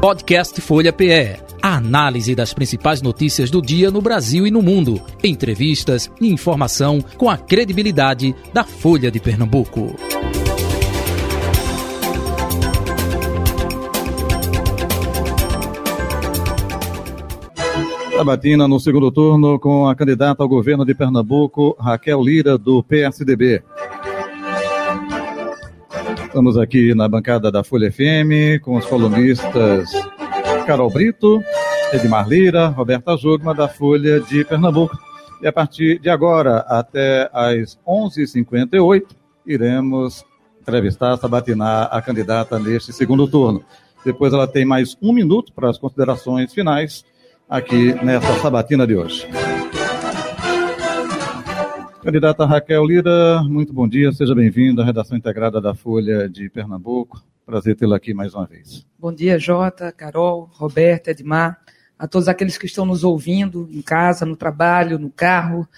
Podcast Folha PE. A análise das principais notícias do dia no Brasil e no mundo. Entrevistas e informação com a credibilidade da Folha de Pernambuco. Sabatina no segundo turno com a candidata ao governo de Pernambuco, Raquel Lira, do PSDB. Estamos aqui na bancada da Folha FM com os colunistas Carol Brito, Edmar Lira, Roberta Jogma, da Folha de Pernambuco. E a partir de agora, até às 11h58, iremos entrevistar, sabatinar a candidata neste segundo turno. Depois ela tem mais um minuto para as considerações finais aqui nessa sabatina de hoje. Candidata Raquel Lira, muito bom dia, seja bem-vinda à redação integrada da Folha de Pernambuco. Prazer tê-la aqui mais uma vez. Bom dia, Jota, Carol, Roberta, Edmar, a todos aqueles que estão nos ouvindo em casa, no trabalho, no carro,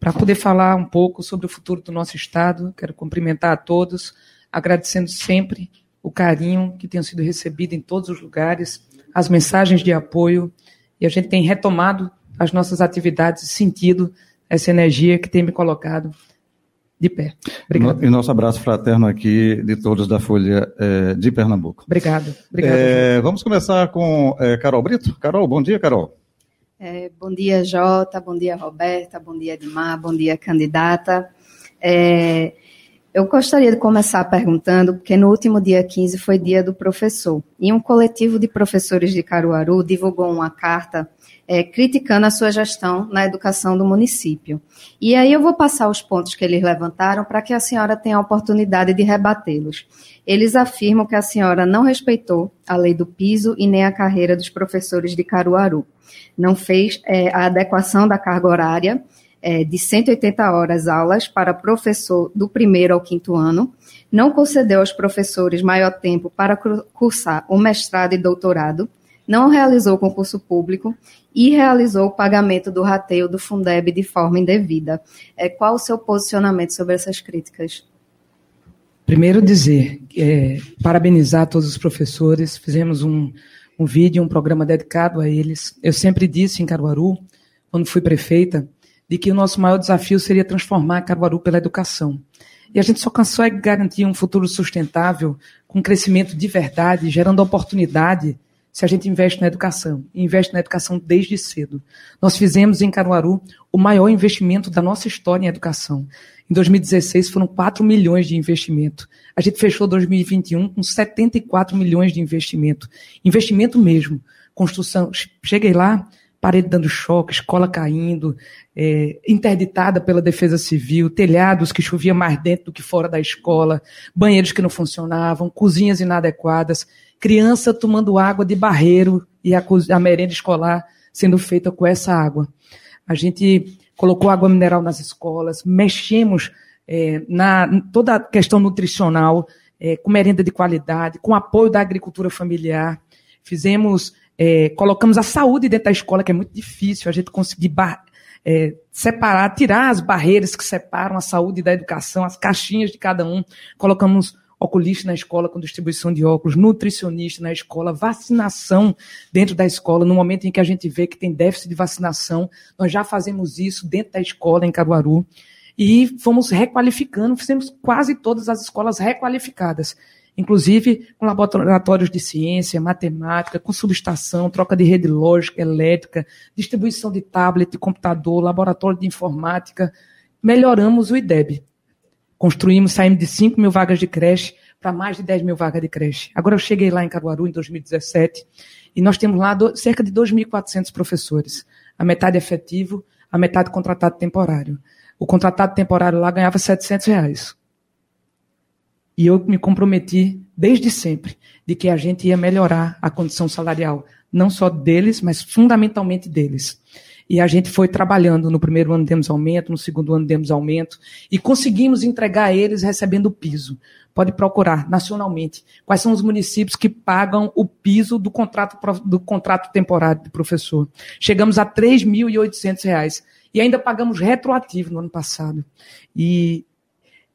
para poder falar um pouco sobre o futuro do nosso Estado. Quero cumprimentar a todos, agradecendo sempre o carinho que tem sido recebido em todos os lugares, as mensagens de apoio e a gente tem retomado as nossas atividades, sentido essa energia que tem me colocado de pé. Obrigado. E nosso abraço fraterno aqui de todos da Folha é, de Pernambuco. Obrigado. Obrigado é, vamos começar com é, Carol Brito. Carol, bom dia, Carol. É, bom dia, Jota. Bom dia, Roberta. Bom dia, Edmar. Bom dia, candidata. É, eu gostaria de começar perguntando, porque no último dia 15 foi dia do professor, e um coletivo de professores de Caruaru divulgou uma carta é, criticando a sua gestão na educação do município. E aí eu vou passar os pontos que eles levantaram para que a senhora tenha a oportunidade de rebatê-los. Eles afirmam que a senhora não respeitou a lei do piso e nem a carreira dos professores de Caruaru. Não fez é, a adequação da carga horária é, de 180 horas aulas para professor do primeiro ao quinto ano, não concedeu aos professores maior tempo para cursar o mestrado e doutorado, não realizou concurso público e realizou o pagamento do rateio do Fundeb de forma indevida. É, qual o seu posicionamento sobre essas críticas? Primeiro dizer, é, parabenizar todos os professores, fizemos um, um vídeo, um programa dedicado a eles. Eu sempre disse em Caruaru, quando fui prefeita, de que o nosso maior desafio seria transformar Caruaru pela educação. E a gente só consegue garantir um futuro sustentável, com crescimento de verdade, gerando oportunidade, se a gente investe na educação. E investe na educação desde cedo. Nós fizemos em Caruaru o maior investimento da nossa história em educação. Em 2016 foram 4 milhões de investimento. A gente fechou 2021 com 74 milhões de investimento. Investimento mesmo. Construção. Cheguei lá, parede dando choque, escola caindo, é, interditada pela defesa civil, telhados que chovia mais dentro do que fora da escola, banheiros que não funcionavam, cozinhas inadequadas, criança tomando água de barreiro e a, a merenda escolar sendo feita com essa água. A gente colocou água mineral nas escolas, mexemos é, na toda a questão nutricional, é, com merenda de qualidade, com apoio da agricultura familiar, fizemos é, colocamos a saúde dentro da escola, que é muito difícil a gente conseguir é, separar, tirar as barreiras que separam a saúde da educação, as caixinhas de cada um. Colocamos oculista na escola com distribuição de óculos, nutricionista na escola, vacinação dentro da escola. No momento em que a gente vê que tem déficit de vacinação, nós já fazemos isso dentro da escola em Caruaru. E fomos requalificando, fizemos quase todas as escolas requalificadas inclusive com laboratórios de ciência, matemática, com subestação, troca de rede lógica, elétrica, distribuição de tablet, de computador, laboratório de informática. Melhoramos o IDEB. Construímos, saímos de 5 mil vagas de creche para mais de 10 mil vagas de creche. Agora eu cheguei lá em Caruaru em 2017 e nós temos lá do, cerca de 2.400 professores. A metade efetivo, a metade contratado temporário. O contratado temporário lá ganhava 700 reais. E eu me comprometi desde sempre de que a gente ia melhorar a condição salarial, não só deles, mas fundamentalmente deles. E a gente foi trabalhando. No primeiro ano demos aumento, no segundo ano demos aumento, e conseguimos entregar a eles recebendo o piso. Pode procurar nacionalmente quais são os municípios que pagam o piso do contrato, do contrato temporário de professor. Chegamos a R$ 3.800 e ainda pagamos retroativo no ano passado. E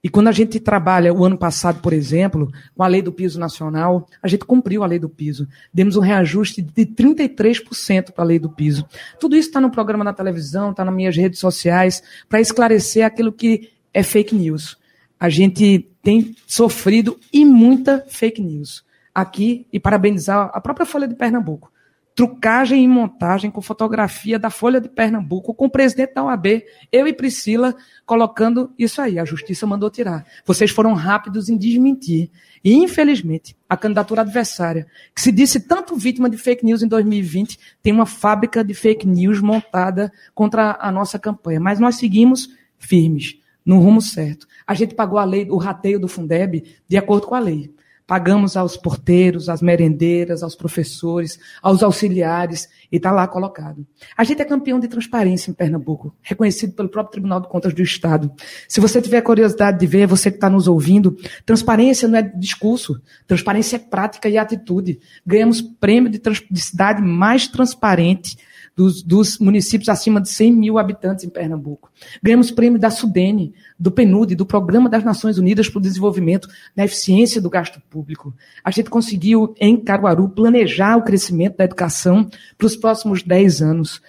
E quando a gente trabalha o ano passado, por exemplo, com a lei do piso nacional, a gente cumpriu a lei do piso. Demos um reajuste de 33% para a lei do piso. Tudo isso está no programa na televisão, está nas minhas redes sociais, para esclarecer aquilo que é fake news. A gente tem sofrido e muita fake news aqui e parabenizar a própria Folha de Pernambuco trucagem e montagem com fotografia da Folha de Pernambuco, com o presidente da OAB, eu e Priscila, colocando isso aí. A justiça mandou tirar. Vocês foram rápidos em desmentir. E, infelizmente, a candidatura adversária, que se disse tanto vítima de fake news em 2020, tem uma fábrica de fake news montada contra a nossa campanha. Mas nós seguimos firmes, no rumo certo. A gente pagou a lei, o rateio do Fundeb de acordo com a lei. Pagamos aos porteiros, às merendeiras, aos professores, aos auxiliares, e está lá colocado. A gente é campeão de transparência em Pernambuco, reconhecido pelo próprio Tribunal de Contas do Estado. Se você tiver curiosidade de ver, você que está nos ouvindo, transparência não é discurso, transparência é prática e atitude. Ganhamos prêmio de, de cidade mais transparente dos, dos, municípios acima de 100 mil habitantes em Pernambuco. Ganhamos prêmio da SUDENE, do PNUD, do Programa das Nações Unidas para o Desenvolvimento na Eficiência do Gasto Público. A gente conseguiu, em Caruaru, planejar o crescimento da educação para os próximos 10 anos.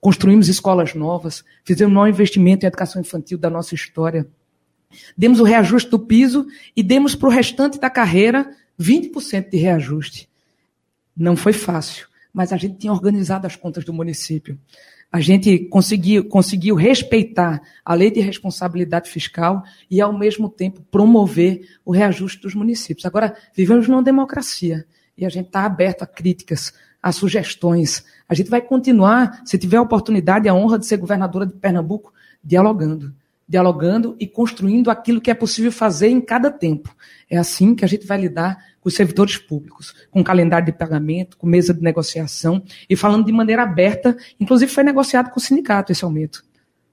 Construímos escolas novas, fizemos um maior investimento em educação infantil da nossa história. Demos o reajuste do piso e demos para o restante da carreira 20% de reajuste. Não foi fácil mas a gente tinha organizado as contas do município. A gente conseguiu, conseguiu respeitar a lei de responsabilidade fiscal e, ao mesmo tempo, promover o reajuste dos municípios. Agora, vivemos numa democracia e a gente está aberto a críticas, a sugestões. A gente vai continuar, se tiver a oportunidade e a honra de ser governadora de Pernambuco, dialogando. Dialogando e construindo aquilo que é possível fazer em cada tempo. É assim que a gente vai lidar com os servidores públicos, com calendário de pagamento, com mesa de negociação e falando de maneira aberta. Inclusive, foi negociado com o sindicato esse aumento.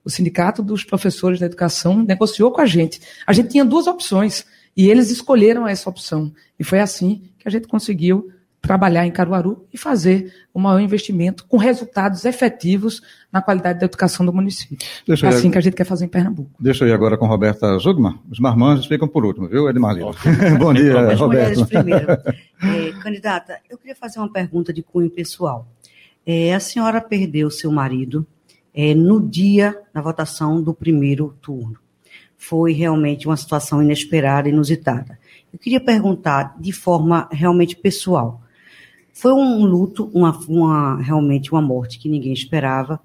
O sindicato dos professores da educação negociou com a gente. A gente tinha duas opções e eles escolheram essa opção. E foi assim que a gente conseguiu trabalhar em Caruaru e fazer um maior investimento com resultados efetivos na qualidade da educação do município. Deixa é assim que a gente quer fazer em Pernambuco. Deixa eu ir agora com Roberta Zugma. Os marmanjos ficam por último, viu, Edmar Lima? Bom dia, As Roberta. primeiro. É, candidata, eu queria fazer uma pergunta de cunho pessoal. É, a senhora perdeu seu marido é, no dia da votação do primeiro turno. Foi realmente uma situação inesperada, inusitada. Eu queria perguntar de forma realmente pessoal. Foi um luto, uma, uma, realmente uma morte que ninguém esperava.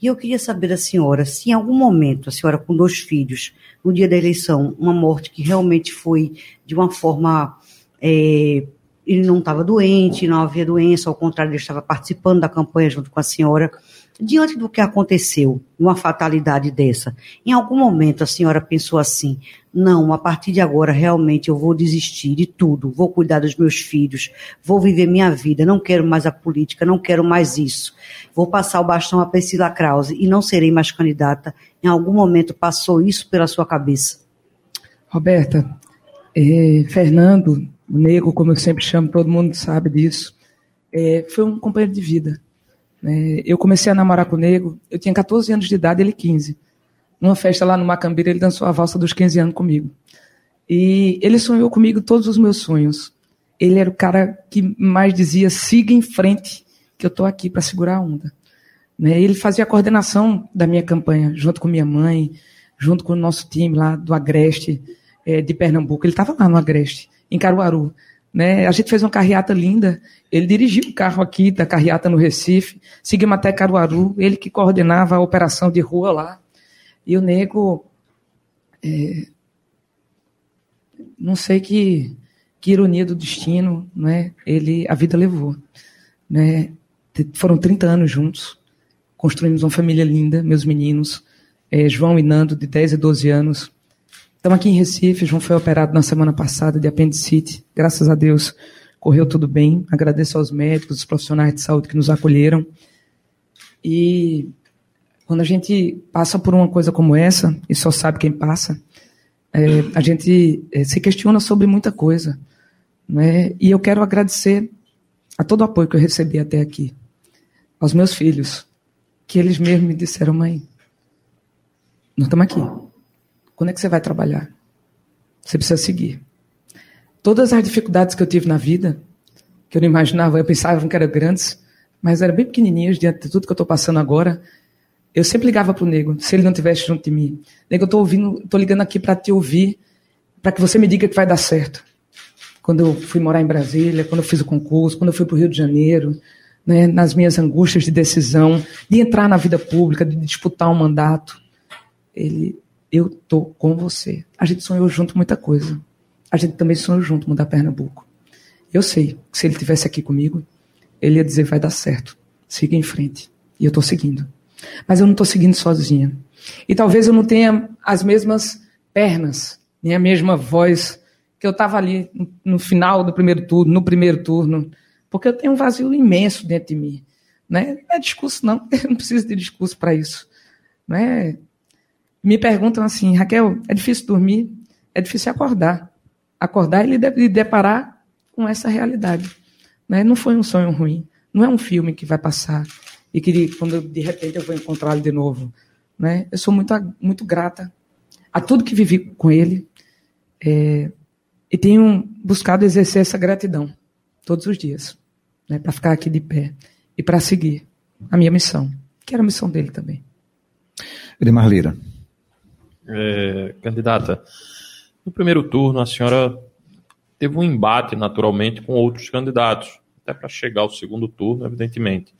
E eu queria saber da senhora se em algum momento, a senhora com dois filhos, no dia da eleição, uma morte que realmente foi de uma forma. É, ele não estava doente, não havia doença, ao contrário, ele estava participando da campanha junto com a senhora. Diante do que aconteceu, uma fatalidade dessa, em algum momento a senhora pensou assim: não, a partir de agora realmente eu vou desistir de tudo, vou cuidar dos meus filhos, vou viver minha vida, não quero mais a política, não quero mais isso. Vou passar o bastão a Priscila Krause e não serei mais candidata. Em algum momento passou isso pela sua cabeça? Roberta, é, Fernando, o Nego, como eu sempre chamo, todo mundo sabe disso, é, foi um companheiro de vida. Né? Eu comecei a namorar com o Nego, eu tinha 14 anos de idade, ele 15 numa festa lá no Macambira, ele dançou a valsa dos 15 anos comigo. E ele sonhou comigo todos os meus sonhos. Ele era o cara que mais dizia: siga em frente, que eu estou aqui para segurar a onda. Né? Ele fazia a coordenação da minha campanha, junto com minha mãe, junto com o nosso time lá do Agreste, é, de Pernambuco. Ele estava lá no Agreste, em Caruaru. Né? A gente fez uma carreata linda. Ele dirigiu o carro aqui da carreata no Recife, seguimos até Caruaru. Ele que coordenava a operação de rua lá. E o nego, é, não sei que, que ironia do destino, né? Ele, a vida levou, né? Foram 30 anos juntos, construímos uma família linda, meus meninos, é, João e Nando, de 10 e 12 anos. Estamos aqui em Recife, João foi operado na semana passada de apendicite, graças a Deus correu tudo bem. Agradeço aos médicos, os profissionais de saúde que nos acolheram. E quando a gente passa por uma coisa como essa, e só sabe quem passa, é, a gente é, se questiona sobre muita coisa. Né? E eu quero agradecer a todo o apoio que eu recebi até aqui. Aos meus filhos, que eles mesmos me disseram, mãe, nós estamos aqui. Quando é que você vai trabalhar? Você precisa seguir. Todas as dificuldades que eu tive na vida, que eu não imaginava, eu pensava que eram grandes, mas eram bem pequenininhas diante de tudo que eu estou passando agora. Eu sempre ligava para o nego, se ele não estivesse junto de mim. Nego, eu estou ouvindo, estou ligando aqui para te ouvir, para que você me diga que vai dar certo. Quando eu fui morar em Brasília, quando eu fiz o concurso, quando eu fui para o Rio de Janeiro, né, nas minhas angústias de decisão, de entrar na vida pública, de disputar um mandato, ele, eu tô com você. A gente sonhou junto muita coisa. A gente também sonhou junto mudar Pernambuco. Eu sei que se ele tivesse aqui comigo, ele ia dizer vai dar certo, siga em frente. E eu estou seguindo. Mas eu não estou seguindo sozinha. E talvez eu não tenha as mesmas pernas, nem a mesma voz que eu estava ali no final do primeiro turno, no primeiro turno, porque eu tenho um vazio imenso dentro de mim. Né? Não é discurso, não. Eu não preciso de discurso para isso. Né? Me perguntam assim, Raquel, é difícil dormir? É difícil acordar. Acordar e lhe deparar com essa realidade. Né? Não foi um sonho ruim. Não é um filme que vai passar e que quando de repente eu vou encontrá-lo de novo. Né? Eu sou muito, muito grata a tudo que vivi com ele é, e tenho buscado exercer essa gratidão todos os dias, né, para ficar aqui de pé e para seguir a minha missão, que era a missão dele também. Edmar Lira. É, candidata, no primeiro turno a senhora teve um embate naturalmente com outros candidatos, até para chegar ao segundo turno, evidentemente.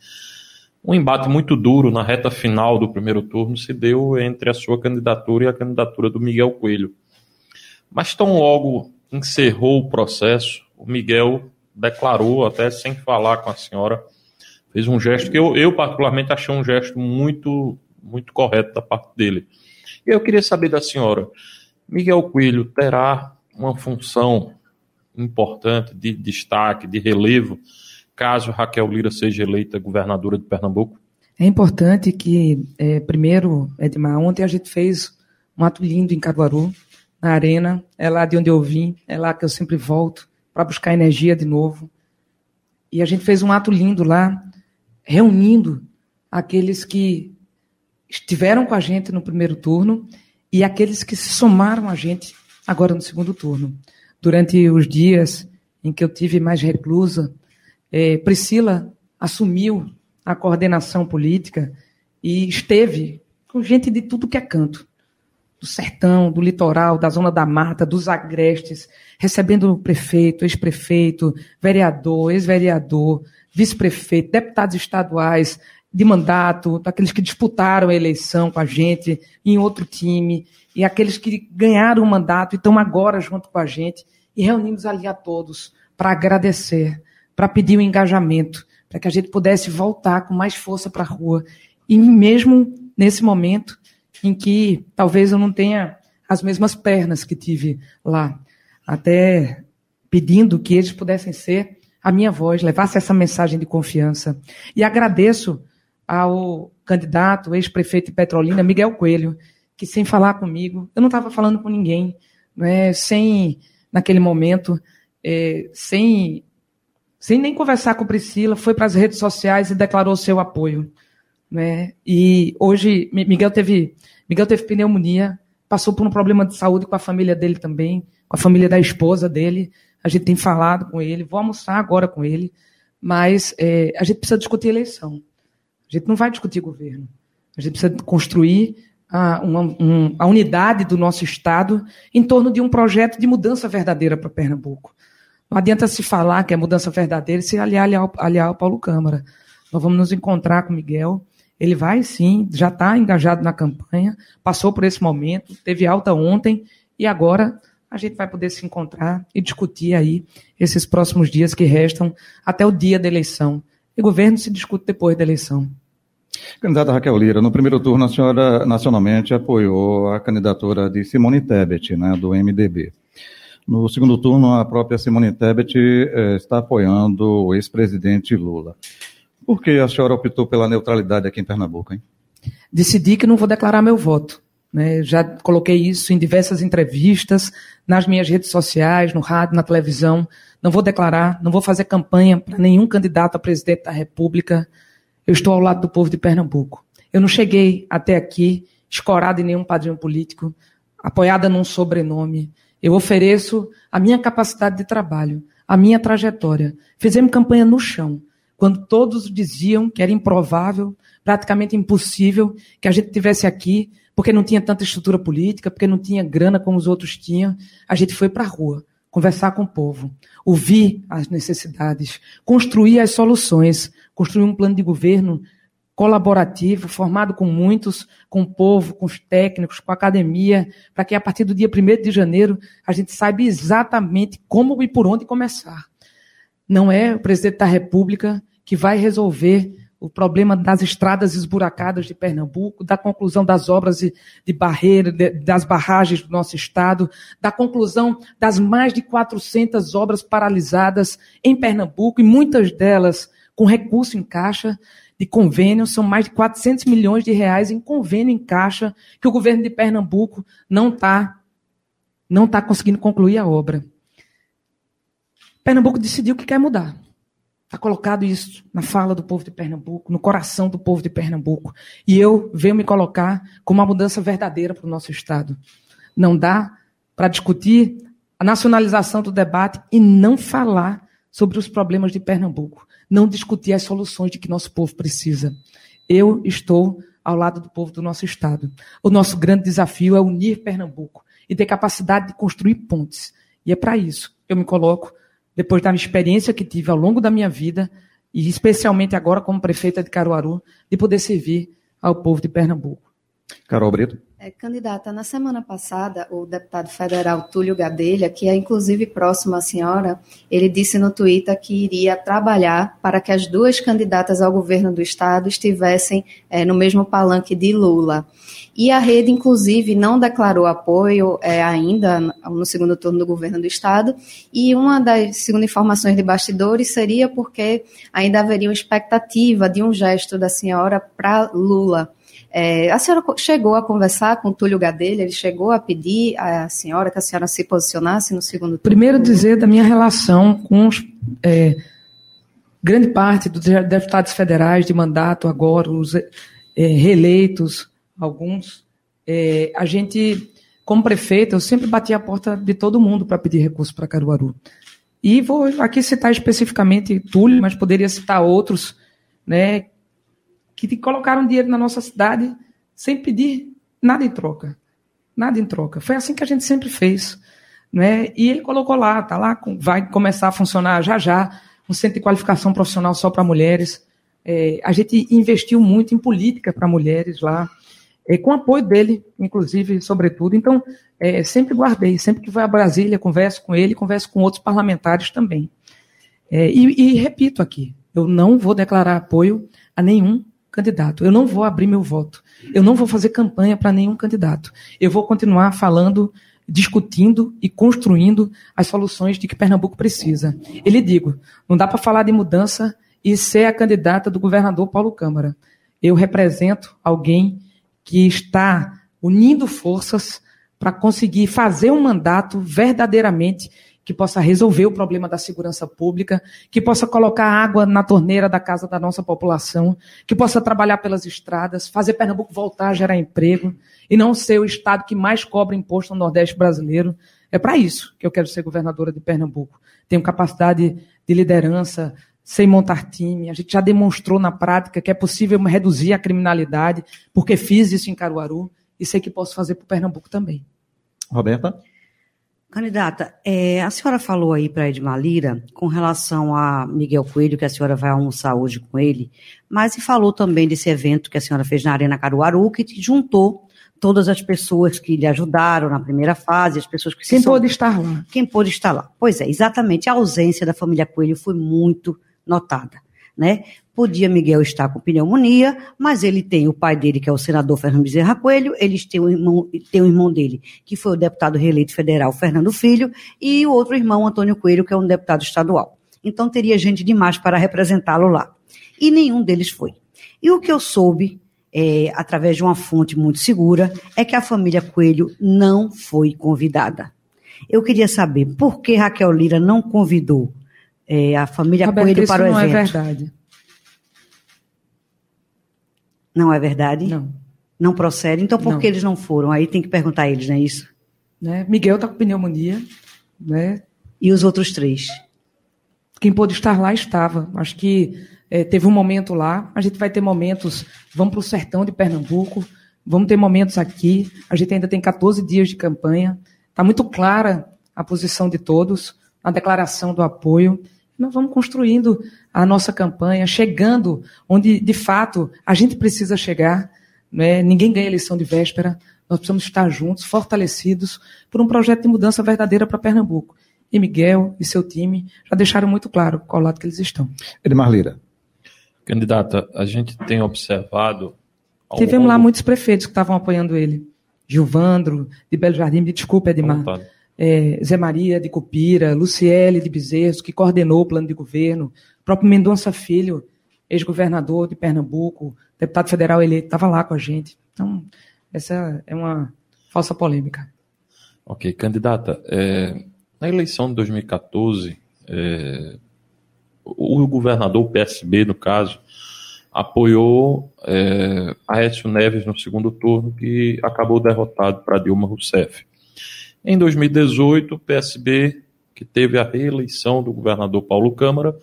Um embate muito duro na reta final do primeiro turno se deu entre a sua candidatura e a candidatura do Miguel Coelho. Mas tão logo encerrou o processo, o Miguel declarou, até sem falar com a senhora, fez um gesto que eu, eu particularmente achei um gesto muito, muito correto da parte dele. Eu queria saber da senhora, Miguel Coelho terá uma função importante de destaque, de relevo, caso Raquel Lira seja eleita governadora de Pernambuco? É importante que, é, primeiro, Edmar, ontem a gente fez um ato lindo em Caruaru, na arena, é lá de onde eu vim, é lá que eu sempre volto para buscar energia de novo. E a gente fez um ato lindo lá, reunindo aqueles que estiveram com a gente no primeiro turno e aqueles que se somaram a gente agora no segundo turno. Durante os dias em que eu tive mais reclusa, é, Priscila assumiu a coordenação política e esteve com gente de tudo que é canto. Do sertão, do litoral, da zona da mata, dos agrestes, recebendo o prefeito, ex-prefeito, vereador, ex-vereador, vice-prefeito, deputados estaduais de mandato, daqueles que disputaram a eleição com a gente em outro time, e aqueles que ganharam o mandato e estão agora junto com a gente, e reunimos ali a todos para agradecer para pedir o um engajamento, para que a gente pudesse voltar com mais força para a rua. E mesmo nesse momento em que talvez eu não tenha as mesmas pernas que tive lá, até pedindo que eles pudessem ser a minha voz, levasse essa mensagem de confiança. E agradeço ao candidato, ex-prefeito de Petrolina, Miguel Coelho, que sem falar comigo, eu não estava falando com ninguém, né, sem, naquele momento, é, sem sem nem conversar com Priscila, foi para as redes sociais e declarou seu apoio. Né? E hoje Miguel teve, Miguel teve pneumonia, passou por um problema de saúde com a família dele também, com a família da esposa dele. A gente tem falado com ele, vou almoçar agora com ele, mas é, a gente precisa discutir eleição. A gente não vai discutir governo. A gente precisa construir a, uma, um, a unidade do nosso Estado em torno de um projeto de mudança verdadeira para Pernambuco. Não adianta se falar que é mudança verdadeira se aliar, aliar, aliar ao Paulo Câmara. Nós vamos nos encontrar com o Miguel. Ele vai sim, já está engajado na campanha, passou por esse momento, teve alta ontem e agora a gente vai poder se encontrar e discutir aí esses próximos dias que restam até o dia da eleição. E governo se discute depois da eleição. Candidata Raquel Lira, no primeiro turno a senhora nacionalmente apoiou a candidatura de Simone Tebet, né, do MDB. No segundo turno, a própria Simone Tebet eh, está apoiando o ex-presidente Lula. Por que a senhora optou pela neutralidade aqui em Pernambuco, hein? Decidi que não vou declarar meu voto. Né? Já coloquei isso em diversas entrevistas, nas minhas redes sociais, no rádio, na televisão. Não vou declarar, não vou fazer campanha para nenhum candidato a presidente da República. Eu estou ao lado do povo de Pernambuco. Eu não cheguei até aqui escorada em nenhum padrinho político, apoiada num sobrenome. Eu ofereço a minha capacidade de trabalho, a minha trajetória. Fizemos campanha no chão, quando todos diziam que era improvável, praticamente impossível que a gente tivesse aqui, porque não tinha tanta estrutura política, porque não tinha grana como os outros tinham. A gente foi para a rua conversar com o povo, ouvir as necessidades, construir as soluções, construir um plano de governo colaborativo, formado com muitos, com o povo, com os técnicos, com a academia, para que a partir do dia 1 de janeiro a gente saiba exatamente como e por onde começar. Não é o presidente da República que vai resolver o problema das estradas esburacadas de Pernambuco, da conclusão das obras de, barreira, de, das barragens do nosso estado, da conclusão das mais de 400 obras paralisadas em Pernambuco, e muitas delas com recurso em caixa de convênio, são mais de 400 milhões de reais em convênio em caixa que o governo de Pernambuco não está não tá conseguindo concluir a obra. Pernambuco decidiu que quer mudar. Está colocado isso na fala do povo de Pernambuco, no coração do povo de Pernambuco. E eu venho me colocar como uma mudança verdadeira para o nosso Estado. Não dá para discutir a nacionalização do debate e não falar sobre os problemas de Pernambuco. Não discutir as soluções de que nosso povo precisa. Eu estou ao lado do povo do nosso Estado. O nosso grande desafio é unir Pernambuco e ter capacidade de construir pontes. E é para isso que eu me coloco depois da experiência que tive ao longo da minha vida, e especialmente agora como prefeita de Caruaru, de poder servir ao povo de Pernambuco. Carol Brito. É, candidata, na semana passada, o deputado federal Túlio Gadelha, que é inclusive próximo à senhora, ele disse no Twitter que iria trabalhar para que as duas candidatas ao governo do estado estivessem é, no mesmo palanque de Lula. E a rede, inclusive, não declarou apoio é, ainda no segundo turno do governo do Estado. E uma das, segundo informações de bastidores, seria porque ainda haveria uma expectativa de um gesto da senhora para Lula. É, a senhora chegou a conversar com o Túlio Gadelha, ele chegou a pedir à senhora que a senhora se posicionasse no segundo turno? Primeiro dizer da minha relação com os, é, grande parte dos deputados federais de mandato agora, os é, reeleitos, alguns. É, a gente, como prefeito, eu sempre bati a porta de todo mundo para pedir recurso para Caruaru. E vou aqui citar especificamente Túlio, mas poderia citar outros, né, que colocaram dinheiro na nossa cidade sem pedir nada em troca. Nada em troca. Foi assim que a gente sempre fez. Né? E ele colocou lá, tá lá, vai começar a funcionar já já, um centro de qualificação profissional só para mulheres. É, a gente investiu muito em política para mulheres lá é, com apoio dele, inclusive, sobretudo. Então, é, sempre guardei, sempre que vou a Brasília, converso com ele, converso com outros parlamentares também. É, e, e, repito aqui, eu não vou declarar apoio a nenhum candidato. Eu não vou abrir meu voto. Eu não vou fazer campanha para nenhum candidato. Eu vou continuar falando, discutindo e construindo as soluções de que Pernambuco precisa. Ele digo, não dá para falar de mudança e ser a candidata do governador Paulo Câmara. Eu represento alguém que está unindo forças para conseguir fazer um mandato verdadeiramente que possa resolver o problema da segurança pública, que possa colocar água na torneira da casa da nossa população, que possa trabalhar pelas estradas, fazer Pernambuco voltar a gerar emprego e não ser o estado que mais cobra imposto no Nordeste brasileiro. É para isso que eu quero ser governadora de Pernambuco. Tenho capacidade de liderança, sem montar time. A gente já demonstrou na prática que é possível reduzir a criminalidade, porque fiz isso em Caruaru e sei que posso fazer para o Pernambuco também. Roberta? Candidata, é, a senhora falou aí para Edmar Lira com relação a Miguel Coelho, que a senhora vai almoçar hoje com ele, mas e falou também desse evento que a senhora fez na Arena Caruaru, que juntou todas as pessoas que lhe ajudaram na primeira fase, as pessoas que Quem pôde estar lá? Quem pôde estar lá. Pois é, exatamente. A ausência da família Coelho foi muito notada. Né? Podia Miguel estar com pneumonia, mas ele tem o pai dele, que é o senador Fernando Bezerra Coelho, eles têm o irmão, tem o irmão dele, que foi o deputado reeleito federal Fernando Filho, e o outro irmão, Antônio Coelho, que é um deputado estadual. Então teria gente demais para representá-lo lá. E nenhum deles foi. E o que eu soube, é, através de uma fonte muito segura, é que a família Coelho não foi convidada. Eu queria saber por que Raquel Lira não convidou é, a família Roberto, Coelho para o não evento. Não é verdade. Não é verdade? Não. Não procede? Então por não. que eles não foram? Aí tem que perguntar a eles, não é isso? Né? Miguel está com pneumonia. Né? E os outros três? Quem pôde estar lá estava. Acho que é, teve um momento lá. A gente vai ter momentos. Vamos para o sertão de Pernambuco. Vamos ter momentos aqui. A gente ainda tem 14 dias de campanha. Está muito clara a posição de todos, a declaração do apoio. Nós vamos construindo a nossa campanha, chegando onde, de fato, a gente precisa chegar. Né? Ninguém ganha eleição de véspera. Nós precisamos estar juntos, fortalecidos, por um projeto de mudança verdadeira para Pernambuco. E Miguel e seu time já deixaram muito claro qual lado que eles estão. Edmar Lira. Candidata, a gente tem observado. Tivemos longo... lá muitos prefeitos que estavam apoiando ele. Gilvandro, de Belo Jardim, me desculpe, Edmar. É, Zé Maria de Cupira, Luciele de Bezerros, que coordenou o plano de governo, próprio Mendonça Filho, ex-governador de Pernambuco, deputado federal eleito, estava lá com a gente. Então, essa é uma falsa polêmica. Ok, candidata, é, na eleição de 2014, é, o governador, o PSB, no caso, apoiou é, Aécio Neves no segundo turno, que acabou derrotado para Dilma Rousseff. Em 2018, o PSB, que teve a reeleição do governador Paulo Câmara,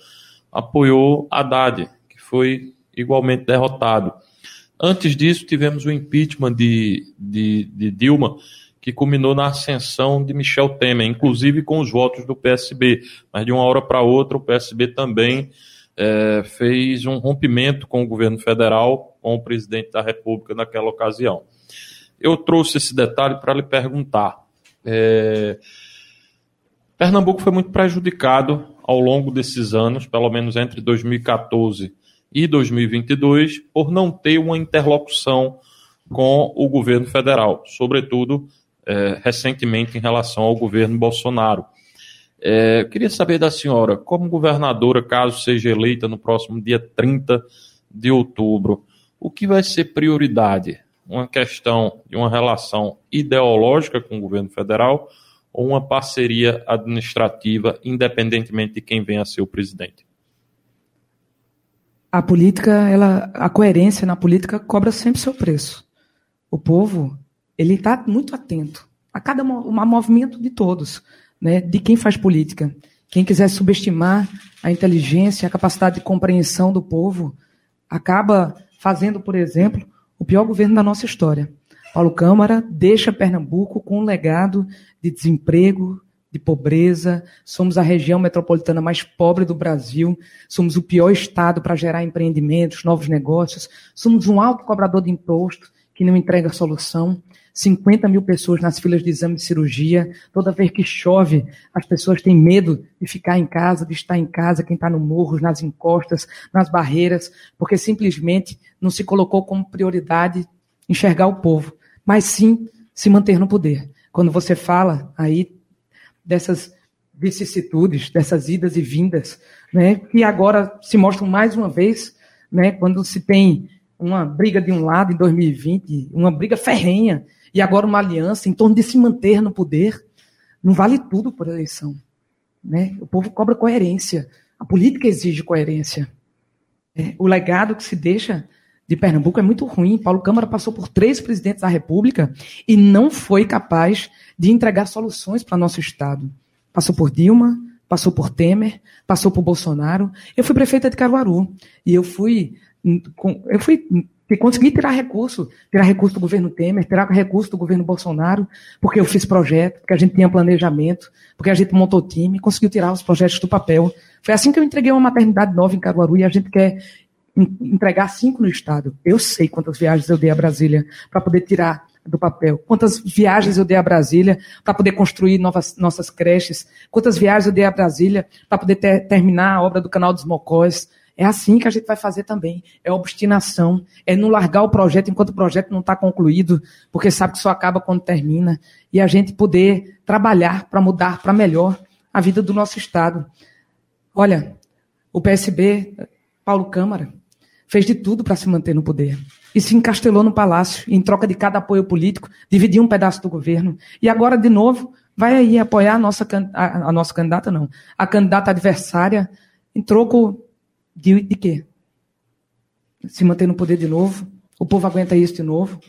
apoiou Haddad, que foi igualmente derrotado. Antes disso, tivemos o impeachment de, de, de Dilma, que culminou na ascensão de Michel Temer, inclusive com os votos do PSB. Mas de uma hora para outra, o PSB também é, fez um rompimento com o governo federal, com o presidente da República naquela ocasião. Eu trouxe esse detalhe para lhe perguntar. É, Pernambuco foi muito prejudicado ao longo desses anos, pelo menos entre 2014 e 2022, por não ter uma interlocução com o governo federal, sobretudo é, recentemente em relação ao governo Bolsonaro. É, queria saber da senhora, como governadora, caso seja eleita no próximo dia 30 de outubro, o que vai ser prioridade? Uma questão de uma relação ideológica com o governo federal ou uma parceria administrativa, independentemente de quem venha a ser o presidente? A política, ela, a coerência na política cobra sempre seu preço. O povo ele está muito atento a cada movimento de todos, né, de quem faz política. Quem quiser subestimar a inteligência, a capacidade de compreensão do povo, acaba fazendo, por exemplo, o pior governo da nossa história. Paulo Câmara deixa Pernambuco com um legado de desemprego, de pobreza, somos a região metropolitana mais pobre do Brasil, somos o pior estado para gerar empreendimentos, novos negócios, somos um alto cobrador de imposto que não entrega solução. 50 mil pessoas nas filas de exame de cirurgia. Toda vez que chove, as pessoas têm medo de ficar em casa, de estar em casa, quem está no morro, nas encostas, nas barreiras, porque simplesmente não se colocou como prioridade enxergar o povo, mas sim se manter no poder. Quando você fala aí dessas vicissitudes, dessas idas e vindas, né, que agora se mostram mais uma vez, né, quando se tem uma briga de um lado em 2020, uma briga ferrenha e agora uma aliança em torno de se manter no poder, não vale tudo por eleição. Né? O povo cobra coerência. A política exige coerência. É, o legado que se deixa de Pernambuco é muito ruim. Paulo Câmara passou por três presidentes da República e não foi capaz de entregar soluções para nosso Estado. Passou por Dilma, passou por Temer, passou por Bolsonaro. Eu fui prefeita de Caruaru e eu fui, eu fui que consegui tirar recurso, tirar recurso do governo Temer, tirar recurso do governo Bolsonaro, porque eu fiz projeto, porque a gente tinha planejamento, porque a gente montou time, conseguiu tirar os projetos do papel. Foi assim que eu entreguei uma maternidade nova em Caruaru e a gente quer entregar cinco no estado. Eu sei quantas viagens eu dei a Brasília para poder tirar do papel, quantas viagens eu dei a Brasília para poder construir novas, nossas creches, quantas viagens eu dei a Brasília para poder ter, terminar a obra do Canal dos Mocós, é assim que a gente vai fazer também. É obstinação, é não largar o projeto enquanto o projeto não está concluído, porque sabe que só acaba quando termina. E a gente poder trabalhar para mudar para melhor a vida do nosso Estado. Olha, o PSB, Paulo Câmara, fez de tudo para se manter no poder. E se encastelou no palácio, em troca de cada apoio político, dividiu um pedaço do governo. E agora, de novo, vai aí apoiar a nossa, a, a nossa candidata, não, a candidata adversária, em troco de, de quê? Se manter no poder de novo? O povo aguenta isso de novo?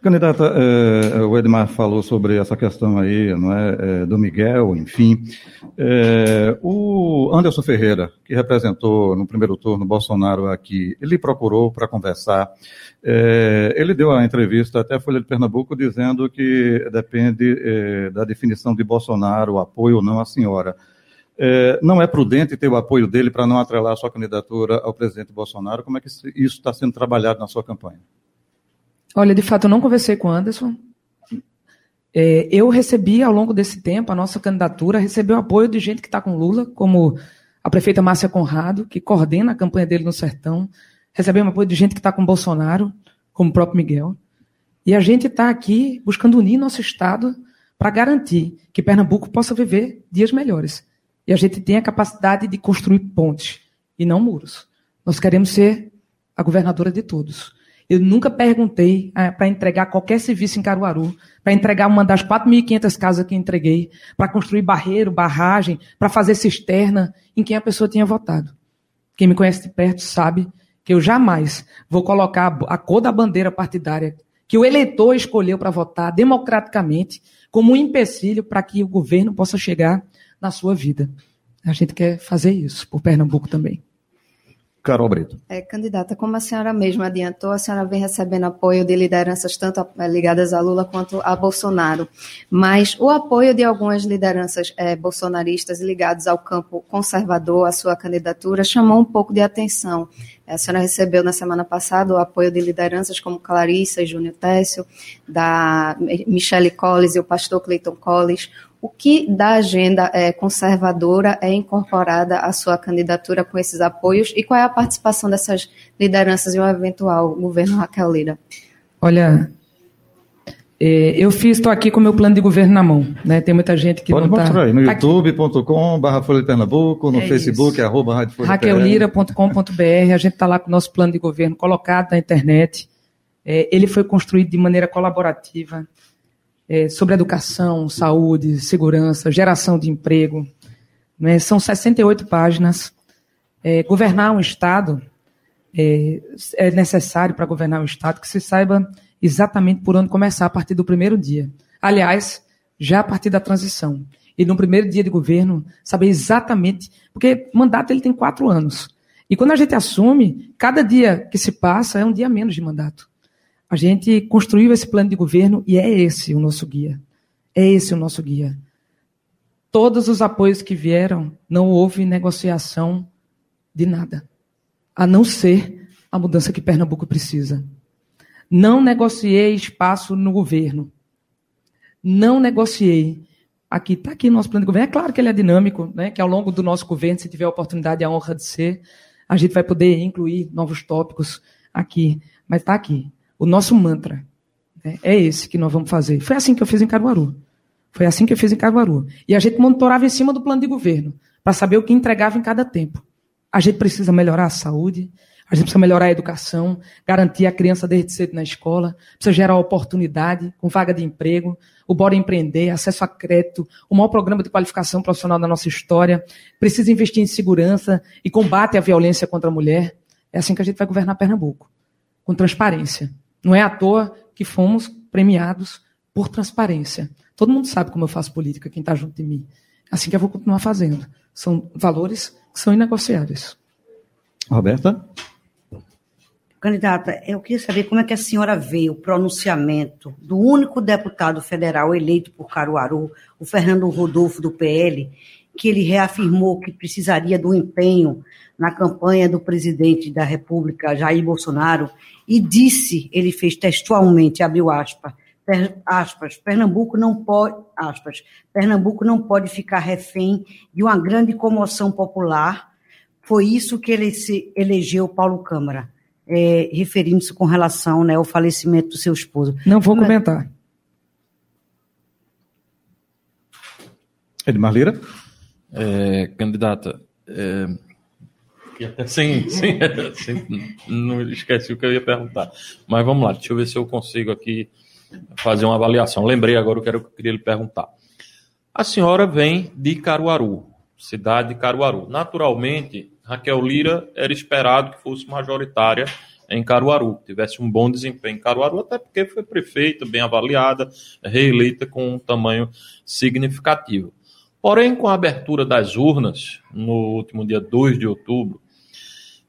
Candidata, eh, o Edmar falou sobre essa questão aí, não é, eh, do Miguel, enfim. O Anderson Ferreira, que representou no primeiro turno Bolsonaro aqui, ele procurou para conversar. ele deu a entrevista até a Folha de Pernambuco dizendo que depende da definição de Bolsonaro, apoio ou não à senhora. Não é prudente ter o apoio dele para não atrelar a sua candidatura ao presidente Bolsonaro? Como é que isso está sendo trabalhado na sua campanha? Olha, de fato, eu não conversei com o Anderson. É, eu recebi, ao longo desse tempo, a nossa candidatura recebeu apoio de gente que está com Lula, como a prefeita Márcia Conrado, que coordena a campanha dele no Sertão. Recebemos apoio de gente que está com Bolsonaro, como o próprio Miguel. E a gente está aqui buscando unir nosso Estado para garantir que Pernambuco possa viver dias melhores. E a gente tem a capacidade de construir pontes e não muros. Nós queremos ser a governadora de todos. Eu nunca perguntei é, para entregar qualquer serviço em Caruaru, para entregar uma das 4.500 casas que entreguei, para construir barreiro, barragem, para fazer cisterna em quem a pessoa tinha votado. Quem me conhece de perto sabe que eu jamais vou colocar a cor da bandeira partidária que o eleitor escolheu para votar democraticamente como um empecilho para que o governo possa chegar na sua vida. A gente quer fazer isso por Pernambuco também. Carol Brito. É, candidata, como a senhora mesma adiantou, a senhora vem recebendo apoio de lideranças tanto eh, ligadas a Lula quanto a Bolsonaro. Mas o apoio de algumas lideranças é, bolsonaristas ligadas ao campo conservador, à sua candidatura, chamou um pouco de atenção. A senhora recebeu na semana passada o apoio de lideranças como Clarissa e Júnior Técio, da Michele Colles e o pastor Clayton Colles, o que da agenda é, conservadora é incorporada à sua candidatura com esses apoios e qual é a participação dessas lideranças em um eventual governo Raquel Lira? Olha, é, eu fiz, estou aqui com o meu plano de governo na mão. Né? Tem muita gente que Pode não está... Pode mostrar aí, no youtube.com barra Folha de Pernambuco, no é Facebook, isso. arroba Rádio Folha raquellira.com.br, a gente está lá com o nosso plano de governo colocado na internet. É, ele foi construído de maneira colaborativa é, sobre educação, saúde, segurança, geração de emprego. Né? São 68 páginas. É, governar um Estado é, é necessário para governar um Estado que se saiba exatamente por onde começar a partir do primeiro dia. Aliás, já a partir da transição. E no primeiro dia de governo, saber exatamente. Porque mandato ele tem quatro anos. E quando a gente assume, cada dia que se passa é um dia menos de mandato. A gente construiu esse plano de governo e é esse o nosso guia. É esse o nosso guia. Todos os apoios que vieram, não houve negociação de nada, a não ser a mudança que Pernambuco precisa. Não negociei espaço no governo. Não negociei. Aqui está aqui nosso plano de governo. É claro que ele é dinâmico, né? Que ao longo do nosso governo, se tiver a oportunidade e a honra de ser, a gente vai poder incluir novos tópicos aqui. Mas está aqui. O nosso mantra né, é esse que nós vamos fazer. Foi assim que eu fiz em Caruaru. Foi assim que eu fiz em Caruaru. E a gente monitorava em cima do plano de governo, para saber o que entregava em cada tempo. A gente precisa melhorar a saúde, a gente precisa melhorar a educação, garantir a criança desde cedo na escola, precisa gerar oportunidade com vaga de emprego, o Bora Empreender, acesso a crédito, o maior programa de qualificação profissional da nossa história, precisa investir em segurança e combate à violência contra a mulher. É assim que a gente vai governar Pernambuco, com transparência. Não é à toa que fomos premiados por transparência. Todo mundo sabe como eu faço política, quem está junto de mim. Assim que eu vou continuar fazendo. São valores que são inegociáveis. Roberta? Candidata, eu queria saber como é que a senhora vê o pronunciamento do único deputado federal eleito por Caruaru, o Fernando Rodolfo, do PL, que ele reafirmou que precisaria do empenho na campanha do presidente da República, Jair Bolsonaro, e disse, ele fez textualmente, abriu aspas, per, aspas, Pernambuco não pode, aspas, Pernambuco não pode ficar refém de uma grande comoção popular. Foi isso que ele se elegeu Paulo Câmara, é, referindo-se com relação né, ao falecimento do seu esposo. Não vou comentar. Edmar Lira? É, candidata, é, sem, sem, sem, não esqueci o que eu ia perguntar. Mas vamos lá, deixa eu ver se eu consigo aqui fazer uma avaliação. Lembrei agora o que eu queria lhe perguntar. A senhora vem de Caruaru, cidade de Caruaru. Naturalmente, Raquel Lira era esperado que fosse majoritária em Caruaru, tivesse um bom desempenho em Caruaru, até porque foi prefeita, bem avaliada, reeleita com um tamanho significativo. Porém, com a abertura das urnas, no último dia 2 de outubro,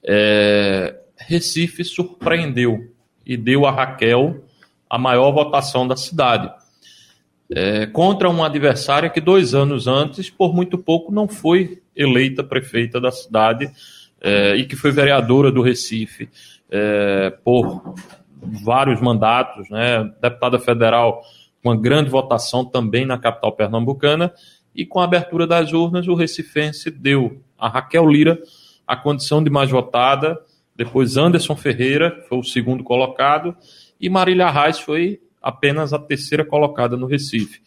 é, Recife surpreendeu e deu a Raquel a maior votação da cidade. É, contra uma adversária que dois anos antes, por muito pouco, não foi eleita prefeita da cidade é, e que foi vereadora do Recife é, por vários mandatos, né, deputada federal com uma grande votação também na capital pernambucana, e com a abertura das urnas, o recifense deu a Raquel Lira a condição de mais votada, depois Anderson Ferreira foi o segundo colocado, e Marília Reis foi apenas a terceira colocada no Recife.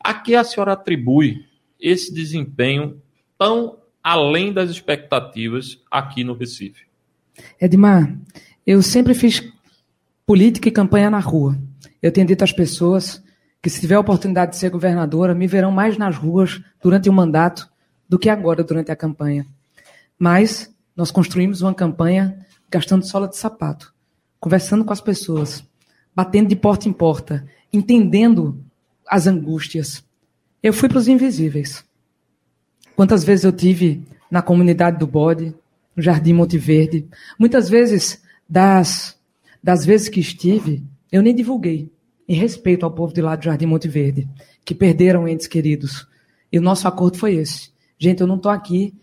A que a senhora atribui esse desempenho tão além das expectativas aqui no Recife? Edmar, eu sempre fiz política e campanha na rua. Eu tenho dito às pessoas que se tiver a oportunidade de ser governadora, me verão mais nas ruas durante o mandato do que agora durante a campanha. Mas nós construímos uma campanha gastando sola de sapato, conversando com as pessoas, batendo de porta em porta, entendendo as angústias. Eu fui para os invisíveis. Quantas vezes eu tive na comunidade do Bode, no Jardim Monte Verde. Muitas vezes, das, das vezes que estive, eu nem divulguei, em respeito ao povo de lá do Jardim Monte Verde, que perderam entes queridos. E o nosso acordo foi esse. Gente, eu não estou aqui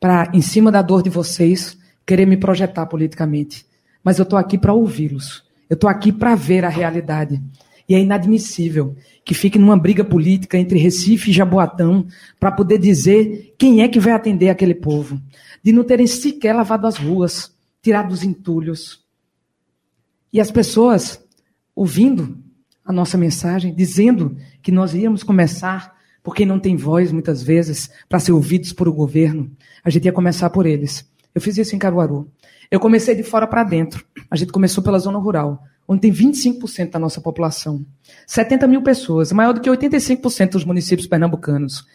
para, em cima da dor de vocês, querer me projetar politicamente. Mas eu estou aqui para ouvi-los. Eu estou aqui para ver a realidade. E é inadmissível que fique numa briga política entre Recife e Jaboatão para poder dizer quem é que vai atender aquele povo de não terem sequer lavado as ruas, tirado os entulhos. E as pessoas ouvindo a nossa mensagem, dizendo que nós íamos começar, porque não tem voz muitas vezes, para ser ouvidos por o governo, a gente ia começar por eles. Eu fiz isso em Caruaru. Eu comecei de fora para dentro. A gente começou pela zona rural, onde tem 25% da nossa população. 70 mil pessoas, maior do que 85% dos municípios pernambucanos.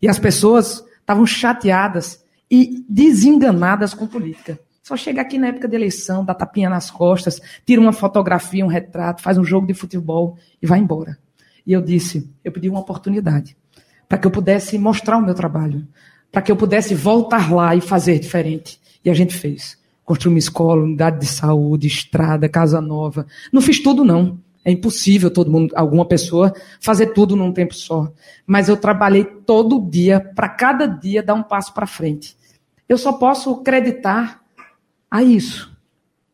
E as pessoas estavam chateadas e desenganadas com política. Só chega aqui na época de eleição, dá tapinha nas costas, tira uma fotografia, um retrato, faz um jogo de futebol e vai embora. E eu disse, eu pedi uma oportunidade para que eu pudesse mostrar o meu trabalho, para que eu pudesse voltar lá e fazer diferente. E a gente fez. Construí uma escola, unidade de saúde, estrada, casa nova. Não fiz tudo, não. É impossível todo mundo, alguma pessoa, fazer tudo num tempo só. Mas eu trabalhei todo dia, para cada dia dar um passo para frente. Eu só posso acreditar a isso.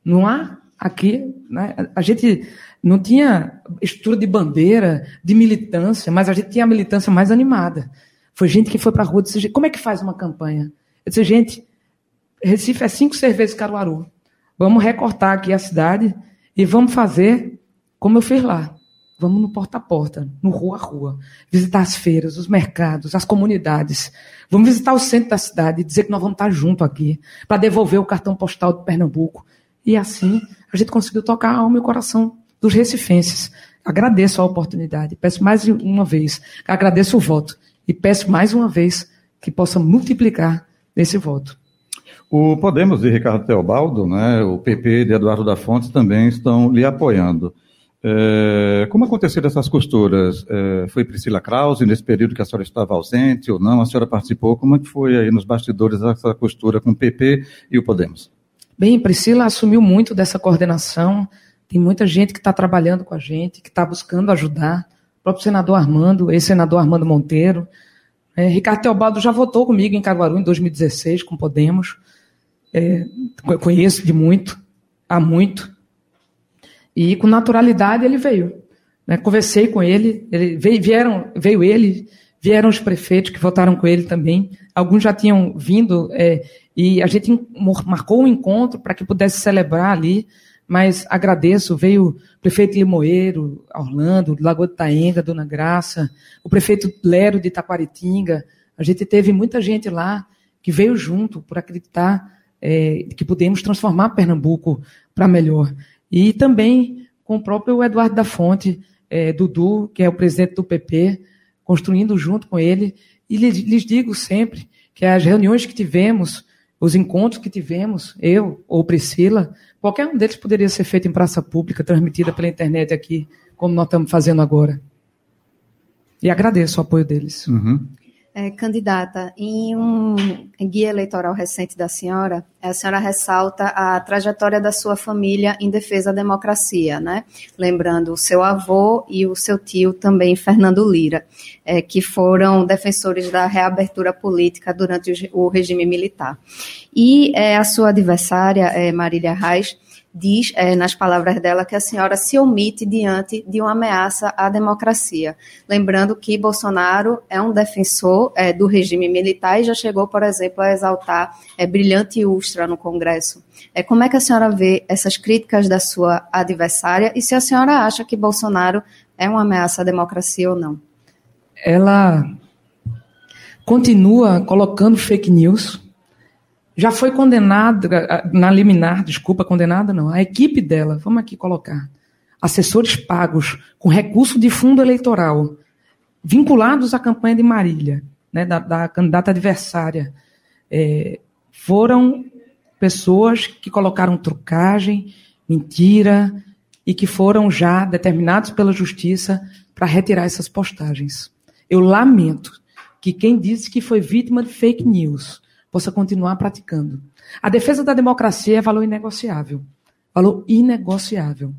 Não há aqui, né? a gente não tinha estrutura de bandeira, de militância, mas a gente tinha a militância mais animada. Foi gente que foi para a rua e disse, como é que faz uma campanha? Eu disse, gente, Recife é cinco cervejas Caruaru. Vamos recortar aqui a cidade e vamos fazer como eu fiz lá. Vamos no porta a porta, no rua a rua, visitar as feiras, os mercados, as comunidades. Vamos visitar o centro da cidade e dizer que nós vamos estar junto aqui para devolver o cartão postal de Pernambuco. E assim a gente conseguiu tocar o coração dos recifenses. Agradeço a oportunidade. Peço mais uma vez, agradeço o voto e peço mais uma vez que possa multiplicar esse voto. O Podemos de Ricardo Teobaldo, né, o PP de Eduardo da Fonte também estão lhe apoiando. É, como aconteceram essas costuras? É, foi Priscila Krause nesse período que a senhora estava ausente ou não? A senhora participou? Como é que foi aí nos bastidores essa costura com o PP e o Podemos? Bem, Priscila assumiu muito dessa coordenação. Tem muita gente que está trabalhando com a gente, que está buscando ajudar. O próprio senador Armando, ex-senador Armando Monteiro. É, Ricardo Teobaldo já votou comigo em Caruaru em 2016 com Podemos. É, conheço de muito, há muito. E com naturalidade ele veio. Né? Conversei com ele, ele veio, vieram, veio ele, vieram os prefeitos que votaram com ele também. Alguns já tinham vindo é, e a gente marcou um encontro para que pudesse celebrar ali. Mas agradeço, veio o prefeito Limoeiro, Orlando, Lagoa de Taenga, Dona Graça, o prefeito Lero de Taquaritinga. A gente teve muita gente lá que veio junto por acreditar é, que podemos transformar Pernambuco para melhor. E também com o próprio Eduardo da Fonte, é, Dudu, que é o presidente do PP, construindo junto com ele. E lhes, lhes digo sempre que as reuniões que tivemos Os encontros que tivemos, eu ou Priscila, qualquer um deles poderia ser feito em praça pública, transmitida pela internet aqui, como nós estamos fazendo agora. E agradeço o apoio deles. Uhum. É, candidata, em um guia eleitoral recente da senhora, a senhora ressalta a trajetória da sua família em defesa da democracia, né? Lembrando o seu avô e o seu tio também, Fernando Lira, é, que foram defensores da reabertura política durante o, regime militar. E é, a sua adversária, é, Marília Reis, diz, é, nas palavras dela, que a senhora se omite diante de uma ameaça à democracia. Lembrando que Bolsonaro é um defensor é, do regime militar e já chegou, por exemplo, a exaltar é, brilhante Ustra no Congresso. É, como é que a senhora vê essas críticas da sua adversária e se a senhora acha que Bolsonaro é uma ameaça à democracia ou não? Ela continua colocando fake news já foi condenada, na liminar, desculpa, condenada não, a equipe dela, vamos aqui colocar, assessores pagos com recurso de fundo eleitoral, vinculados à campanha de Marília, né, da, da candidata adversária, é, foram pessoas que colocaram trucagem, mentira, e que foram já determinados pela justiça para retirar essas postagens. Eu lamento que quem disse que foi vítima de fake news possa continuar praticando. A defesa da democracia é valor inegociável. Valor inegociável.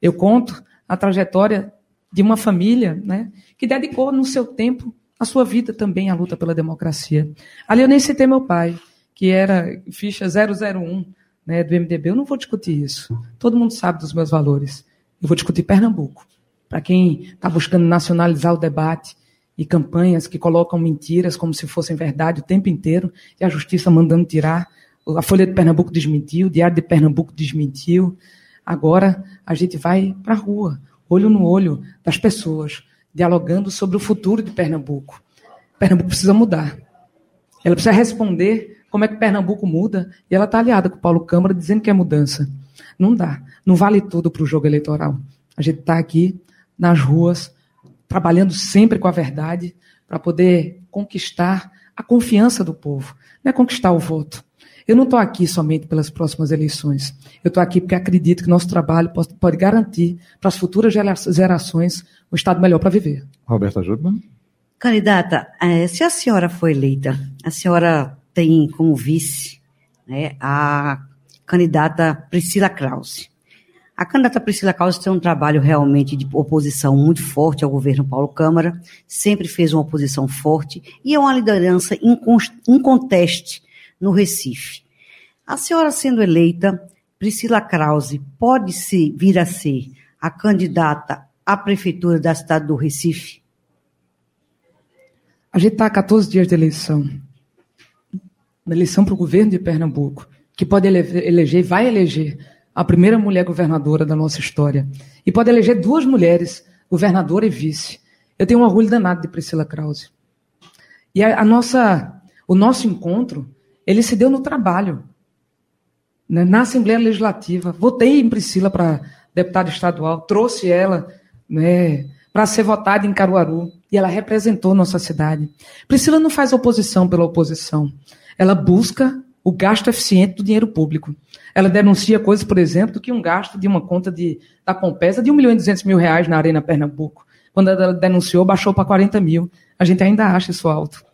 Eu conto a trajetória de uma família né, que dedicou no seu tempo a sua vida também à luta pela democracia. Ali eu nem citei meu pai, que era ficha 001 né, do MDB. Eu não vou discutir isso. Todo mundo sabe dos meus valores. Eu vou discutir Pernambuco. Para quem está buscando nacionalizar o debate, e campanhas que colocam mentiras como se fossem verdade o tempo inteiro, e a justiça mandando tirar. A Folha de Pernambuco desmentiu, o Diário de Pernambuco desmentiu. Agora a gente vai para a rua, olho no olho das pessoas, dialogando sobre o futuro de Pernambuco. Pernambuco precisa mudar. Ela precisa responder como é que Pernambuco muda, e ela está aliada com o Paulo Câmara dizendo que é mudança. Não dá. Não vale tudo para o jogo eleitoral. A gente está aqui nas ruas trabalhando sempre com a verdade para poder conquistar a confiança do povo, não é conquistar o voto. Eu não estou aqui somente pelas próximas eleições. Eu estou aqui porque acredito que nosso trabalho pode, pode garantir para as futuras gerações um Estado melhor para viver. Roberta Judman. Candidata, eh, se a senhora for eleita, a senhora tem como vice né, a candidata Priscila Krause. A candidata Priscila Causa tem um trabalho realmente de oposição muito forte ao governo Paulo Câmara, sempre fez uma oposição forte e é uma liderança inconteste no Recife. A senhora sendo eleita, Priscila Krause pode se vir a ser a candidata à prefeitura da cidade do Recife? A gente está a 14 dias de eleição. Uma eleição para o governo de Pernambuco, que pode eleger, vai eleger a primeira mulher governadora da nossa história. E pode eleger duas mulheres, governadora e vice. Eu tenho um orgulho danado de Priscila Krause. E a, a nossa, o nosso encontro, ele se deu no trabalho, né, na Assembleia Legislativa. Votei em Priscila para deputada estadual, trouxe ela né, para ser votada em Caruaru, e ela representou nossa cidade. Priscila não faz oposição pela oposição. Ela busca o gasto eficiente do dinheiro público. Ela denuncia coisas, por exemplo, do que um gasto de uma conta de, da Compesa de 1 milhão e 200 mil reais na Arena Pernambuco. Quando ela denunciou, baixou para 40 mil. A gente ainda acha isso alto.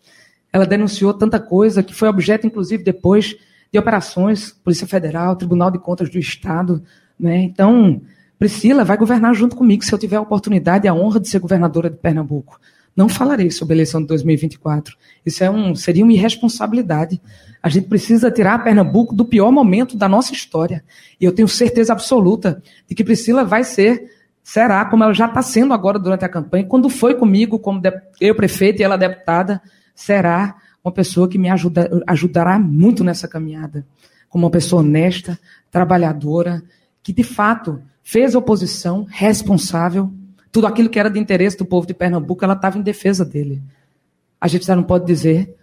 Ela denunciou tanta coisa que foi objeto, inclusive, depois de operações, Polícia Federal, Tribunal de Contas do Estado. Né? Então, Priscila vai governar junto comigo se eu tiver a oportunidade e a honra de ser governadora de Pernambuco. Não falarei sobre a eleição de 2024. Isso é um, seria uma irresponsabilidade. A gente precisa tirar Pernambuco do pior momento da nossa história. E eu tenho certeza absoluta de que Priscila vai ser, será, como ela já está sendo agora durante a campanha, quando foi comigo, como eu prefeito e ela deputada, será uma pessoa que me ajuda, ajudará muito nessa caminhada. Como uma pessoa honesta, trabalhadora, que de fato fez oposição responsável. Tudo aquilo que era de interesse do povo de Pernambuco, ela estava em defesa dele. A gente já não pode dizer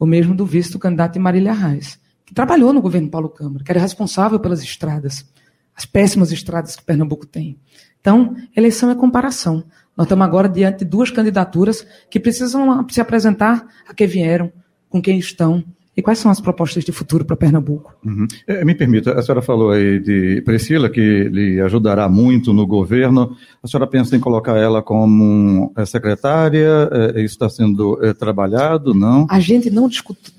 o mesmo do vice do candidato de Marília Reis, que trabalhou no governo Paulo Câmara, que era responsável pelas estradas, as péssimas estradas que Pernambuco tem. Então, eleição é comparação. Nós estamos agora diante de duas candidaturas que precisam se apresentar a quem vieram, com quem estão e quais são as propostas de futuro para Pernambuco. Uhum. É, me permita, a senhora falou aí de Priscila, que lhe ajudará muito no governo. A senhora pensa em colocar ela como é, secretária? É, isso está sendo é, trabalhado, não? A gente não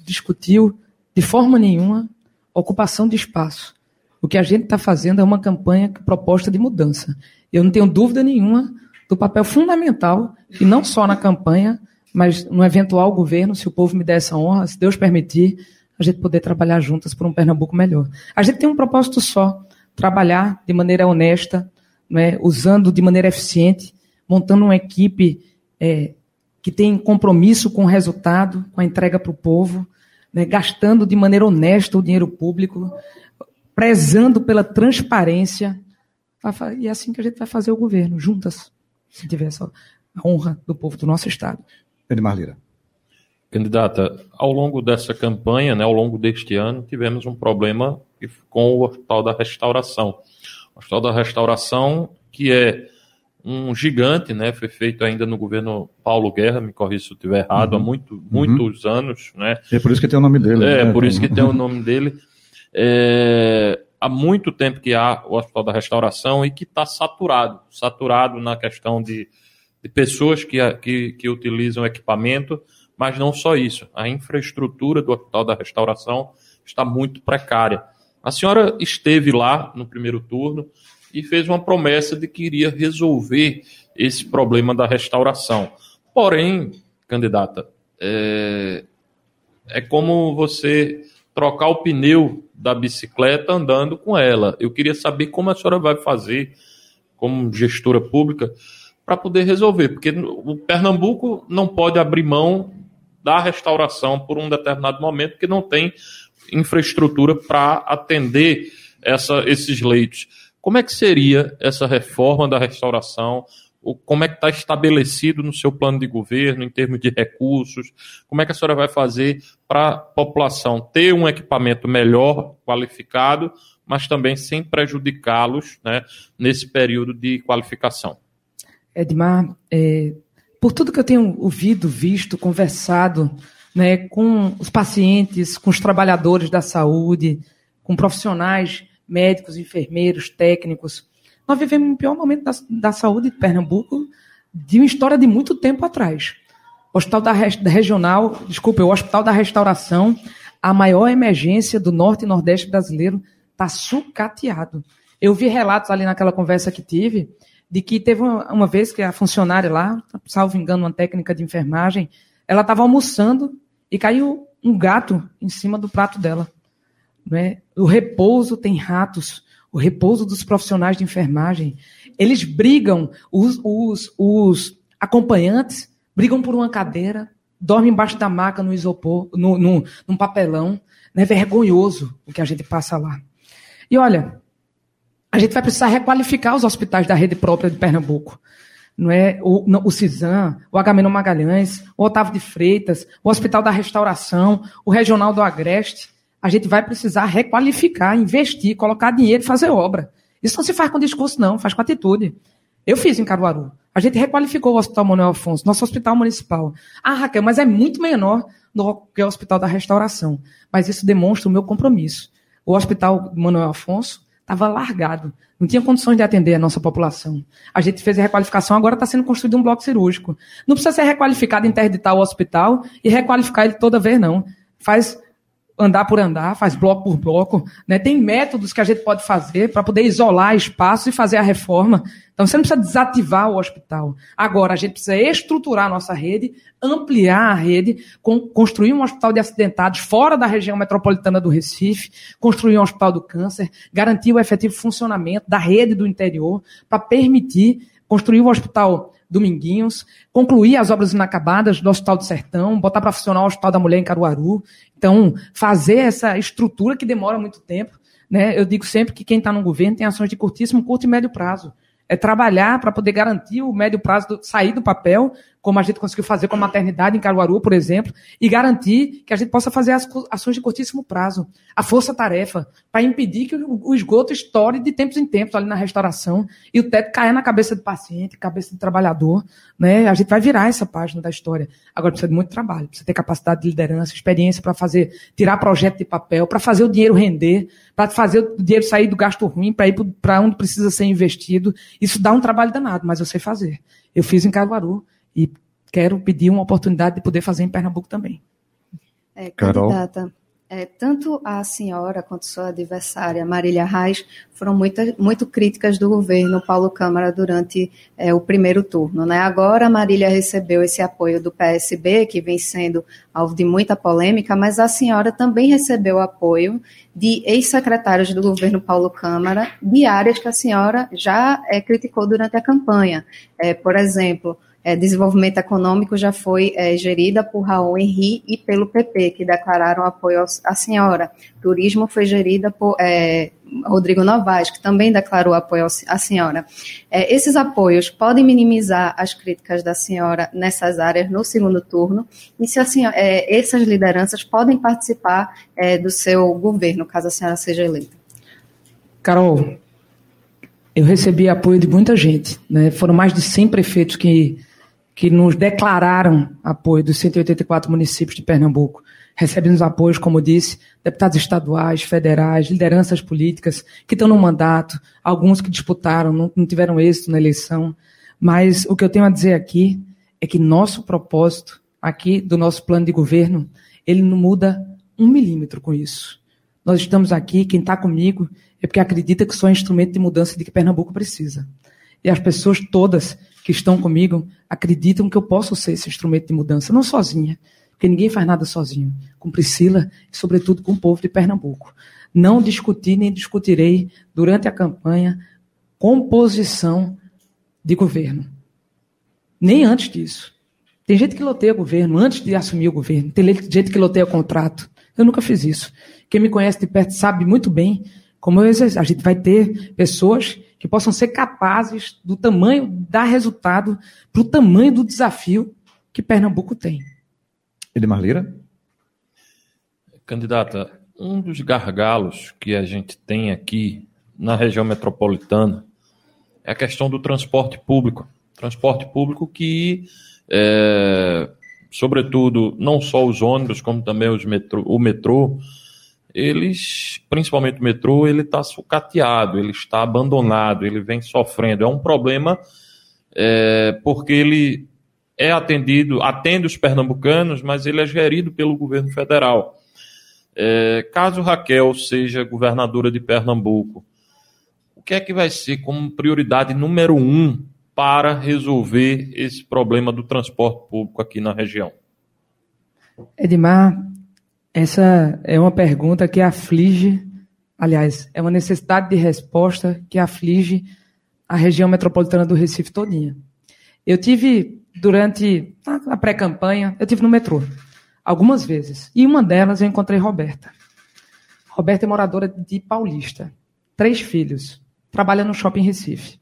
discutiu de forma nenhuma ocupação de espaço. O que a gente está fazendo é uma campanha proposta de mudança. Eu não tenho dúvida nenhuma do papel fundamental, e não só na campanha, mas no eventual governo, se o povo me der essa honra, se Deus permitir, a gente poder trabalhar juntas por um Pernambuco melhor. A gente tem um propósito só: trabalhar de maneira honesta, né, usando de maneira eficiente, montando uma equipe é, que tem compromisso com o resultado, com a entrega para o povo, né, gastando de maneira honesta o dinheiro público, prezando pela transparência. E é assim que a gente vai fazer o governo, juntas se tiver essa honra do povo do nosso Estado. Edmar Lira. Candidata, ao longo dessa campanha, né, ao longo deste ano, tivemos um problema com o Hospital da Restauração. O Hospital da Restauração, que é um gigante, né, foi feito ainda no governo Paulo Guerra, me corrija se eu estiver errado, uhum. há muito, muitos uhum. anos. Né? é por isso que tem o nome dele. É, né? por isso que tem o nome dele. É, há muito tempo que há o Hospital da Restauração e que está saturado saturado na questão de, de pessoas que, que, que utilizam equipamento, mas não só isso. A infraestrutura do Hospital da Restauração está muito precária. A senhora esteve lá no primeiro turno e fez uma promessa de que iria resolver esse problema da restauração. Porém, candidata, é, é como você trocar o pneu da bicicleta andando com ela. Eu queria saber como a senhora vai fazer, como gestora pública, para poder resolver, porque o Pernambuco não pode abrir mão da restauração por um determinado momento, porque não tem infraestrutura para atender essa, esses leitos. Como é que seria essa reforma da restauração? como é que está estabelecido no seu plano de governo em termos de recursos, como é que a senhora vai fazer para a população ter um equipamento melhor qualificado, mas também sem prejudicá-los né, nesse período de qualificação. Edmar, é, por tudo que eu tenho ouvido, visto, conversado né, com os pacientes, com os trabalhadores da saúde, com profissionais médicos, enfermeiros, técnicos, nós vivemos o pior momento da, da saúde de Pernambuco de uma história de muito tempo atrás. O Hospital da, da Regional, desculpa, o Hospital da Restauração, a maior emergência do norte e nordeste brasileiro, está sucateado. Eu vi relatos ali naquela conversa que tive, de que teve uma, uma vez que a funcionária lá, salvo engano, uma técnica de enfermagem, ela estava almoçando e caiu um gato em cima do prato dela. Né? O repouso tem ratos o repouso dos profissionais de enfermagem. Eles brigam, os, os, os acompanhantes brigam por uma cadeira, dormem embaixo da maca no isopor, no, no, num papelão. É vergonhoso o que a gente passa lá. E olha, a gente vai precisar requalificar os hospitais da rede própria de Pernambuco. Não é o, o CISAM, o Magalhães, o Otávio de Freitas, o Hospital da Restauração, o Regional do Agreste a gente vai precisar requalificar, investir, colocar dinheiro e fazer obra. Isso não se faz com discurso, não, faz com atitude. Eu fiz em Caruaru. A gente requalificou o Hospital Manuel Afonso, nosso hospital municipal. Ah, Raquel, mas é muito menor do que o Hospital da Restauração. Mas isso demonstra o meu compromisso. O Hospital Manuel Afonso estava largado, não tinha condições de atender a nossa população. A gente fez a requalificação, agora está sendo construído um bloco cirúrgico. Não precisa ser requalificado, interditar o hospital e requalificar ele toda vez, não. Faz andar por andar, faz bloco por bloco. Né? Tem métodos que a gente pode fazer para poder isolar espaços e fazer a reforma. Então você não precisa desativar o hospital. Agora, a gente precisa estruturar a nossa rede, ampliar a rede, construir um hospital de acidentados fora da região metropolitana do Recife, construir um hospital do câncer, garantir o efetivo funcionamento da rede do interior, para permitir construir um hospital Dominguinhos, concluir as obras inacabadas do Hospital do Sertão, botar para funcionar o Hospital da Mulher em Caruaru. Então, fazer essa estrutura que demora muito tempo. Né? Eu digo sempre que quem está no governo tem ações de curtíssimo, curto e médio prazo. É trabalhar para poder garantir o médio prazo, do, sair do papel como a gente conseguiu fazer com a maternidade em Caruaru, por exemplo, e garantir que a gente possa fazer as ações de curtíssimo prazo, a força-tarefa, para impedir que o esgoto estoure de tempos em tempos ali na restauração e o teto caia na cabeça do paciente, cabeça do trabalhador. Né? A gente vai virar essa página da história. Agora precisa de muito trabalho, precisa ter capacidade de liderança, experiência para fazer, tirar projeto de papel, para fazer o dinheiro render, para fazer o dinheiro sair do gasto ruim, para ir para onde precisa ser investido. Isso dá um trabalho danado, mas eu sei fazer. Eu fiz em Caruaru e quero pedir uma oportunidade de poder fazer em Pernambuco também. É, candidata, é, tanto a senhora quanto sua adversária, Marília Reis, foram muito, muito críticas do governo Paulo Câmara durante é, o primeiro turno. Né? Agora, a Marília recebeu esse apoio do PSB, que vem sendo alvo de muita polêmica, mas a senhora também recebeu apoio de ex-secretários do governo Paulo Câmara, de áreas que a senhora já é, criticou durante a campanha. É, por exemplo, é, desenvolvimento econômico já foi é, gerida por Raul Henri e pelo PP, que declararam apoio à senhora. Turismo foi gerida por é, Rodrigo Novaes, que também declarou apoio à senhora. É, esses apoios podem minimizar as críticas da senhora nessas áreas no segundo turno, e se senhora, é, essas lideranças podem participar é, do seu governo, caso a senhora seja eleita. Carol, eu recebi apoio de muita gente. Né? Foram mais de 100 prefeitos que que nos declararam apoio dos 184 municípios de Pernambuco. Recebemos apoios, como disse, deputados estaduais, federais, lideranças políticas que estão no mandato, alguns que disputaram, não, não tiveram êxito na eleição. Mas o que eu tenho a dizer aqui é que nosso propósito, aqui do nosso plano de governo, ele não muda um milímetro com isso. Nós estamos aqui, quem está comigo, é porque acredita que sou um instrumento de mudança de que Pernambuco precisa. E as pessoas todas que estão comigo acreditam que eu posso ser esse instrumento de mudança, não sozinha, porque ninguém faz nada sozinho, com Priscila e, sobretudo, com o povo de Pernambuco. Não discuti nem discutirei durante a campanha composição de governo. Nem antes disso. Tem gente que loteia governo antes de assumir o governo, tem gente que loteia contrato. Eu nunca fiz isso. Quem me conhece de perto sabe muito bem como eu, a gente vai ter pessoas que possam ser capazes do tamanho, dar resultado para o tamanho do desafio que Pernambuco tem. Edmar Lira? Candidata, um dos gargalos que a gente tem aqui na região metropolitana é a questão do transporte público. Transporte público que, é, sobretudo, não só os ônibus, como também os metrô, o metrô, eles, principalmente o metrô, ele está sucateado, ele está abandonado, ele vem sofrendo. É um problema é, porque ele é atendido, atende os pernambucanos, mas ele é gerido pelo governo federal. É, caso Raquel seja governadora de Pernambuco, o que é que vai ser como prioridade número um para resolver esse problema do transporte público aqui na região? Edmar, essa é uma pergunta que aflige, aliás, é uma necessidade de resposta que aflige a região metropolitana do Recife todinha. Eu tive, durante a pré-campanha, eu tive no metrô, algumas vezes. E uma delas eu encontrei Roberta. Roberta é moradora de Paulista, três filhos, trabalha no shopping Recife.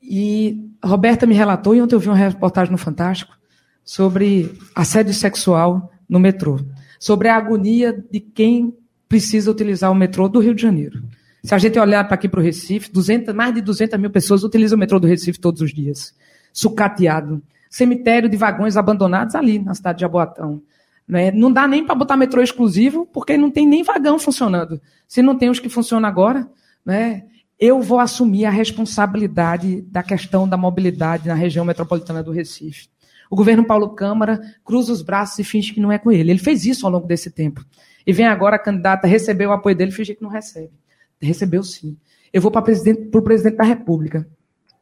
E Roberta me relatou, e ontem eu vi uma reportagem no Fantástico, sobre assédio sexual no metrô sobre a agonia de quem precisa utilizar o metrô do Rio de Janeiro. Se a gente olhar para aqui para o Recife, 200, mais de 200 mil pessoas utilizam o metrô do Recife todos os dias. Sucateado. Cemitério de vagões abandonados ali na cidade de Jaboatão. Né? Não dá nem para botar metrô exclusivo, porque não tem nem vagão funcionando. Se não tem os que funcionam agora, né? eu vou assumir a responsabilidade da questão da mobilidade na região metropolitana do Recife. O governo Paulo Câmara cruza os braços e finge que não é com ele. Ele fez isso ao longo desse tempo. E vem agora a candidata receber o apoio dele e fingir que não recebe. Recebeu sim. Eu vou para o presidente, da República.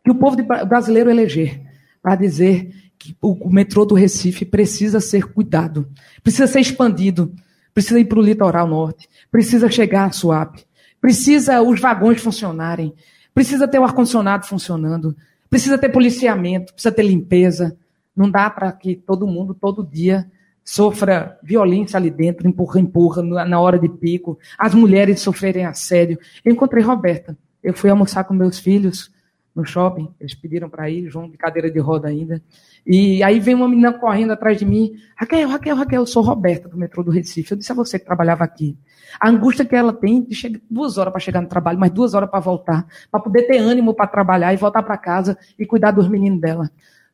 Que o povo brasileiro eleger para dizer que o, metrô do Recife precisa ser cuidado, precisa ser expandido, precisa ir para o litoral norte, precisa chegar a Suape, precisa os vagões funcionarem, precisa ter o ar-condicionado funcionando, precisa ter policiamento, precisa ter limpeza, não dá para que todo mundo, todo dia, sofra violência ali dentro, empurra, empurra, na hora de pico, as mulheres sofrerem assédio. Eu encontrei Roberta. Eu fui almoçar com meus filhos no shopping, eles pediram para ir, João de cadeira de roda ainda. E aí vem uma menina correndo atrás de mim, Raquel, Raquel, Raquel, eu sou Roberta do metrô do Recife. Eu disse a você que trabalhava aqui. A angústia que ela tem de chegar duas horas para chegar no trabalho, mais duas horas para voltar, para poder ter ânimo para trabalhar e voltar para casa e cuidar dos meninos dela.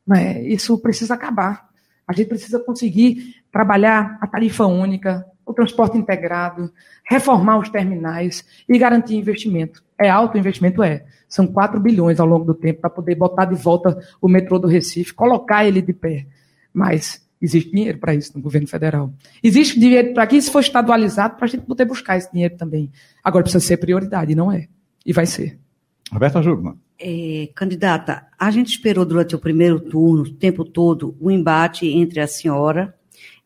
Né? Isso precisa acabar. A gente precisa conseguir trabalhar a tarifa única, o transporte integrado, reformar os terminais e garantir investimento. É alto o investimento? É. São 4 bilhões ao longo do tempo para poder botar de volta o metrô do Recife, colocar ele de pé. Mas existe dinheiro para isso no governo federal. Existe dinheiro para que isso for estadualizado para a gente poder buscar esse dinheiro também. Agora precisa ser prioridade, não é? E vai ser. Roberta Jugman. É, candidata, a gente esperou durante o primeiro turno, o tempo todo, o embate entre a senhora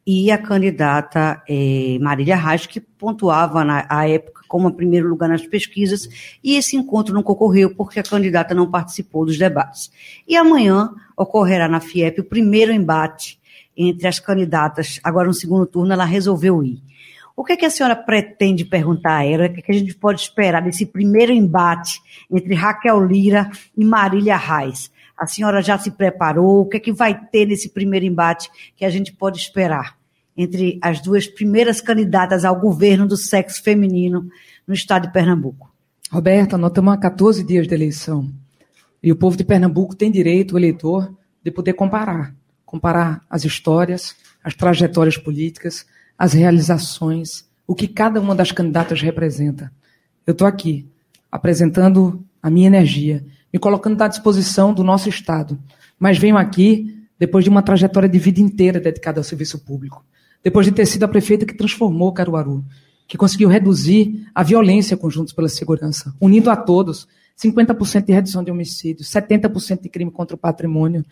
e a candidata é, Marília Reis, que pontuava na à época como primeiro lugar nas pesquisas, e esse encontro não ocorreu porque a candidata não participou dos debates. E amanhã ocorrerá na FIEP o primeiro embate entre as candidatas. Agora, no segundo turno, ela resolveu ir. O que, é que a senhora pretende perguntar a ela? O que, é que a gente pode esperar desse primeiro embate entre Raquel Lira e Marília Reis? A senhora já se preparou? O que é que vai ter nesse primeiro embate que a gente pode esperar entre as duas primeiras candidatas ao governo do sexo feminino no estado de Pernambuco? Roberta, nós estamos há 14 dias de eleição. E o povo de Pernambuco tem direito, o eleitor, de poder comparar. Comparar as histórias, as trajetórias políticas, as realizações, o que cada uma das candidatas representa. Eu estou aqui apresentando a minha energia, me colocando à disposição do nosso Estado, mas venho aqui depois de uma trajetória de vida inteira dedicada ao serviço público, depois de ter sido a prefeita que transformou Caruaru, que conseguiu reduzir a violência conjuntos pela segurança, unindo a todos 50% de redução de homicídios, 70% de crime contra o patrimônio.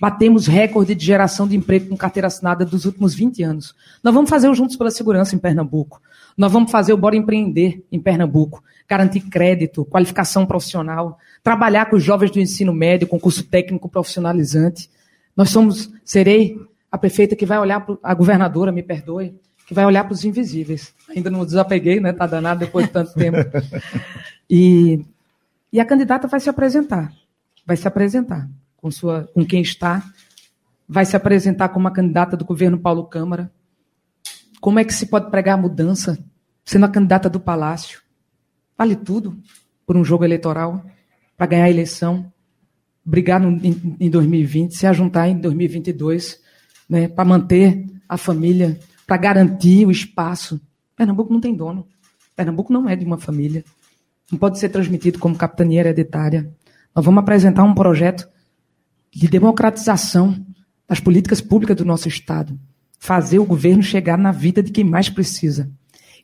Batemos recorde de geração de emprego com carteira assinada dos últimos 20 anos. Nós vamos fazer o Juntos pela Segurança em Pernambuco. Nós vamos fazer o Bora Empreender em Pernambuco. Garantir crédito, qualificação profissional, trabalhar com os jovens do ensino médio, com curso técnico profissionalizante. Nós somos, serei a prefeita que vai olhar, pro, a governadora, me perdoe, que vai olhar para os invisíveis. Ainda não desapeguei, né? Tá danado depois de tanto tempo. E e a candidata vai se apresentar. Vai se apresentar com, sua, com quem está. Vai se apresentar como uma candidata do governo Paulo Câmara. Como é que se pode pregar a mudança sendo a candidata do Palácio? Vale tudo por um jogo eleitoral, para ganhar a eleição, brigar no, em, em 2020, se ajuntar em 2022, né, para manter a família, para garantir o espaço. Pernambuco não tem dono. Pernambuco não é de uma família não pode ser transmitido como capitania hereditária. Nós vamos apresentar um projeto de democratização das políticas públicas do nosso Estado. Fazer o governo chegar na vida de quem mais precisa.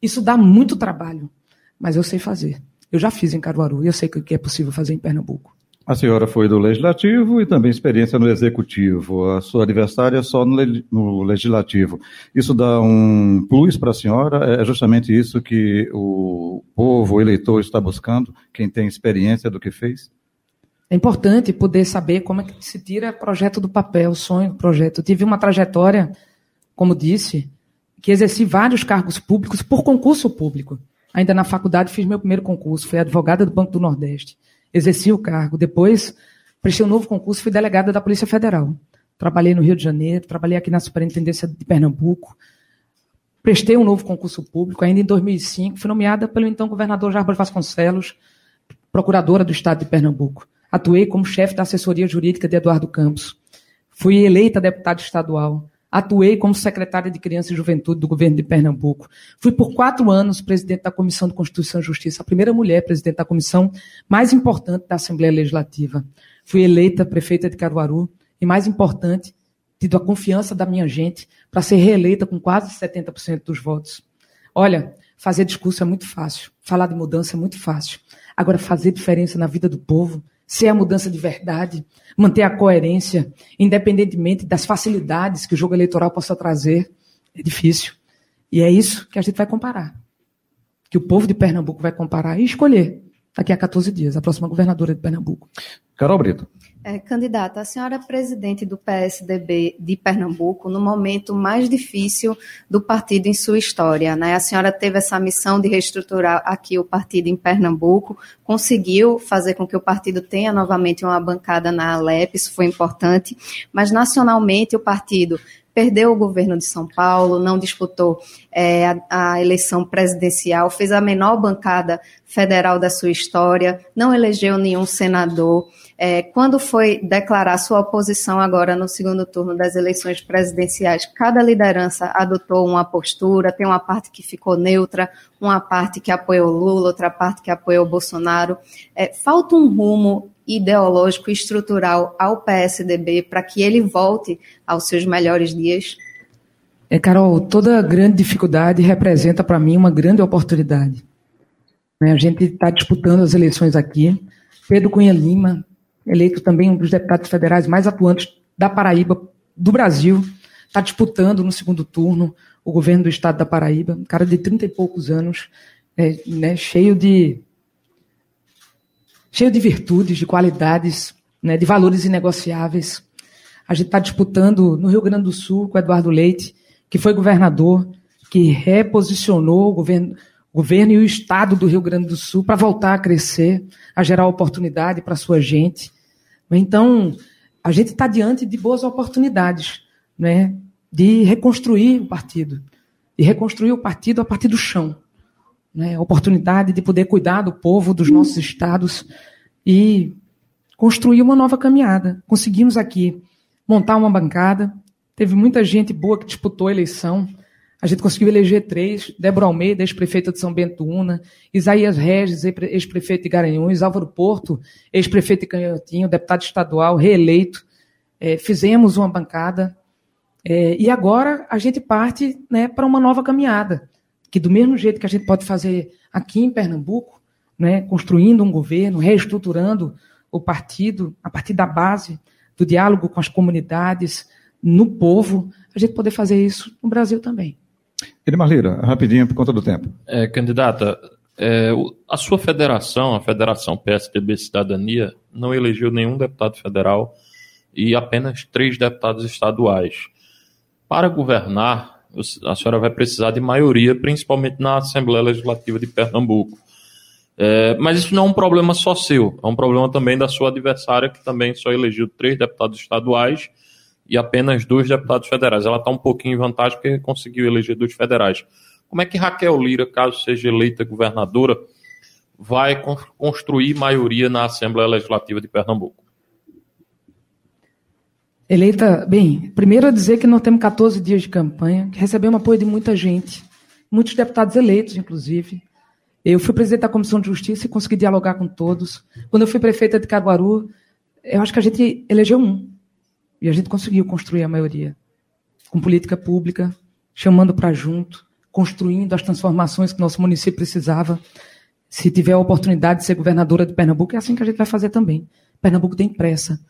Isso dá muito trabalho, mas eu sei fazer. Eu já fiz em Caruaru e eu sei que é possível fazer em Pernambuco. A senhora foi do Legislativo e também experiência no Executivo. A sua adversária é só no, no Legislativo. Isso dá um plus para a senhora? É justamente isso que o povo, o eleitor está buscando? Quem tem experiência do que fez? É importante poder saber como é que se tira projeto do papel, sonho projeto. Eu tive uma trajetória, como disse, que exerci vários cargos públicos por concurso público. Ainda na faculdade fiz meu primeiro concurso, fui advogada do Banco do Nordeste exerci o cargo. Depois, prestei um novo concurso, fui delegada da Polícia Federal. Trabalhei no Rio de Janeiro, trabalhei aqui na Superintendência de Pernambuco. Prestei um novo concurso público, ainda em 2005, fui nomeada pelo então governador Jarbas Vasconcelos, procuradora do Estado de Pernambuco. Atuei como chefe da assessoria jurídica de Eduardo Campos. Fui eleita deputada estadual. Atuei como secretária de Criança e Juventude do governo de Pernambuco. Fui por quatro anos presidente da Comissão de Constituição e Justiça, a primeira mulher presidente da comissão mais importante da Assembleia Legislativa. Fui eleita prefeita de Caruaru e, mais importante, tido a confiança da minha gente para ser reeleita com quase 70% dos votos. Olha, fazer discurso é muito fácil, falar de mudança é muito fácil. Agora, fazer diferença na vida do povo ser a mudança de verdade, manter a coerência, independentemente das facilidades que o jogo eleitoral possa trazer, é difícil. E é isso que a gente vai comparar. Que o povo de Pernambuco vai comparar e escolher daqui a 14 dias, a próxima governadora de Pernambuco. Carol Brito. É, candidata, a senhora é presidente do PSDB de Pernambuco no momento mais difícil do partido em sua história. Né? A senhora teve essa missão de reestruturar aqui o partido em Pernambuco, conseguiu fazer com que o partido tenha novamente uma bancada na Alep, isso foi importante, mas nacionalmente o partido perdeu o governo de São Paulo, não disputou é, a, a, eleição presidencial, fez a menor bancada federal da sua história, não elegeu nenhum senador. É, quando foi declarar sua oposição agora no segundo turno das eleições presidenciais, cada liderança adotou uma postura, tem uma parte que ficou neutra, uma parte que apoiou Lula, outra parte que apoiou Bolsonaro. É, falta um rumo ideológico e estrutural ao PSDB para que ele volte aos seus melhores dias? É, Carol, toda grande dificuldade representa para mim uma grande oportunidade. Né, a gente está disputando as eleições aqui. Pedro Cunha Lima, eleito também um dos deputados federais mais atuantes da Paraíba, do Brasil, está disputando no segundo turno o governo do estado da Paraíba, um cara de 30 e poucos anos, é, né, cheio de cheio de virtudes, de qualidades, né, de valores inegociáveis. A gente está disputando no Rio Grande do Sul com Eduardo Leite, que foi governador, que reposicionou o governo, o governo e o Estado do Rio Grande do Sul para voltar a crescer, a gerar oportunidade para sua gente. Então, a gente está diante de boas oportunidades né, de reconstruir o partido, de reconstruir o partido a partir do chão né, oportunidade de poder cuidar do povo, dos nossos estados e construir uma nova caminhada. Conseguimos aqui montar uma bancada, teve muita gente boa que disputou a eleição. A gente conseguiu eleger três: Débora Almeida, ex-prefeita de São Bento Una, Isaías Regis, ex-prefeito de Garanhuns, Álvaro Porto, ex-prefeito de Canhotinho, deputado estadual, reeleito. É, fizemos uma bancada. É, e agora a gente parte né, para uma nova caminhada que do mesmo jeito que a gente pode fazer aqui em Pernambuco, né, construindo um governo, reestruturando o partido a partir da base do diálogo com as comunidades, no povo, a gente poder fazer isso no Brasil também. Edmar Lira, rapidinho por conta do tempo. É, candidata, é, a sua federação, a Federação PSDB Cidadania, não elegeu nenhum deputado federal e apenas três deputados estaduais. Para governar, a senhora vai precisar de maioria, principalmente na Assembleia Legislativa de Pernambuco. É, mas isso não é um problema só seu, é um problema também da sua adversária, que também só elegeu três deputados estaduais e apenas dois deputados federais. Ela está um pouquinho em vantagem porque conseguiu eleger dois federais. Como é que Raquel Lira, caso seja eleita governadora, vai construir maioria na Assembleia Legislativa de Pernambuco? Eleita, bem, primeiro a dizer que nós temos 14 dias de campanha, que recebemos apoio de muita gente, muitos deputados eleitos, inclusive. Eu fui presidente da Comissão de Justiça e consegui dialogar com todos. Quando eu fui prefeita de Caruaru, eu acho que a gente elegeu um. E a gente conseguiu construir a maioria. Com política pública, chamando para junto, construindo as transformações que nosso município precisava. Se tiver a oportunidade de ser governadora de Pernambuco, é assim que a gente vai fazer também. Pernambuco tem pressa.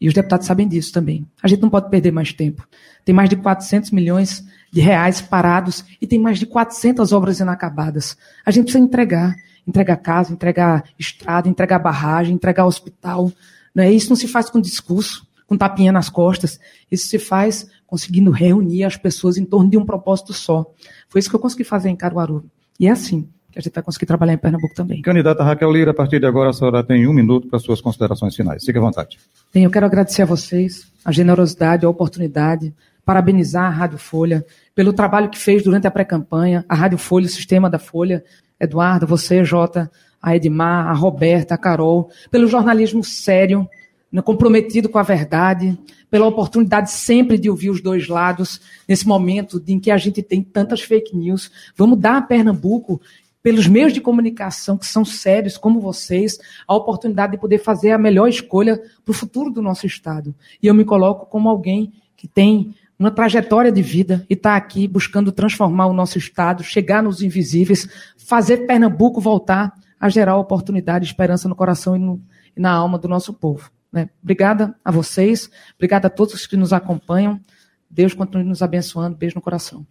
E os deputados sabem disso também. A gente não pode perder mais tempo. Tem mais de 400 milhões de reais parados e tem mais de 400 obras inacabadas. A gente precisa entregar. Entregar casa, entregar estrada, entregar barragem, entregar hospital. Né? Isso não se faz com discurso, com tapinha nas costas. Isso se faz conseguindo reunir as pessoas em torno de um propósito só. Foi isso que eu consegui fazer em Caruaru. E é assim que a gente vai conseguir trabalhar em Pernambuco também. Candidata Raquel Lira, a partir de agora a senhora tem um minuto para suas considerações finais. Fique à vontade. Bem, eu quero agradecer a vocês a generosidade, a oportunidade, parabenizar a Rádio Folha pelo trabalho que fez durante a pré-campanha, a Rádio Folha, o sistema da Folha, Eduardo, você, Jota, a Edmar, a Roberta, a Carol, pelo jornalismo sério, né, comprometido com a verdade, pela oportunidade sempre de ouvir os dois lados, nesse momento em que a gente tem tantas fake news. Vamos dar a Pernambuco pelos meios de comunicação que são sérios, como vocês, a oportunidade de poder fazer a melhor escolha para o futuro do nosso Estado. E eu me coloco como alguém que tem uma trajetória de vida e está aqui buscando transformar o nosso Estado, chegar nos invisíveis, fazer Pernambuco voltar a gerar oportunidade, esperança no coração e, no, e na alma do nosso povo. Né? Obrigada a vocês, obrigada a todos que nos acompanham. Deus continue nos abençoando. Beijo no coração.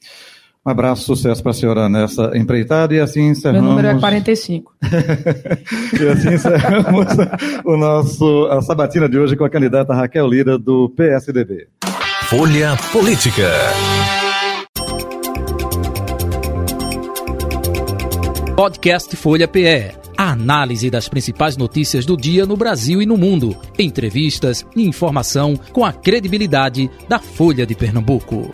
Um abraço, sucesso para a senhora nessa empreitada e assim encerramos. Meu número é 45. e assim encerramos o nosso, a sabatina de hoje com a candidata Raquel Lira do PSDB. Folha Política. Podcast Folha PE. A análise das principais notícias do dia no Brasil e no mundo. Entrevistas e informação com a credibilidade da Folha de Pernambuco.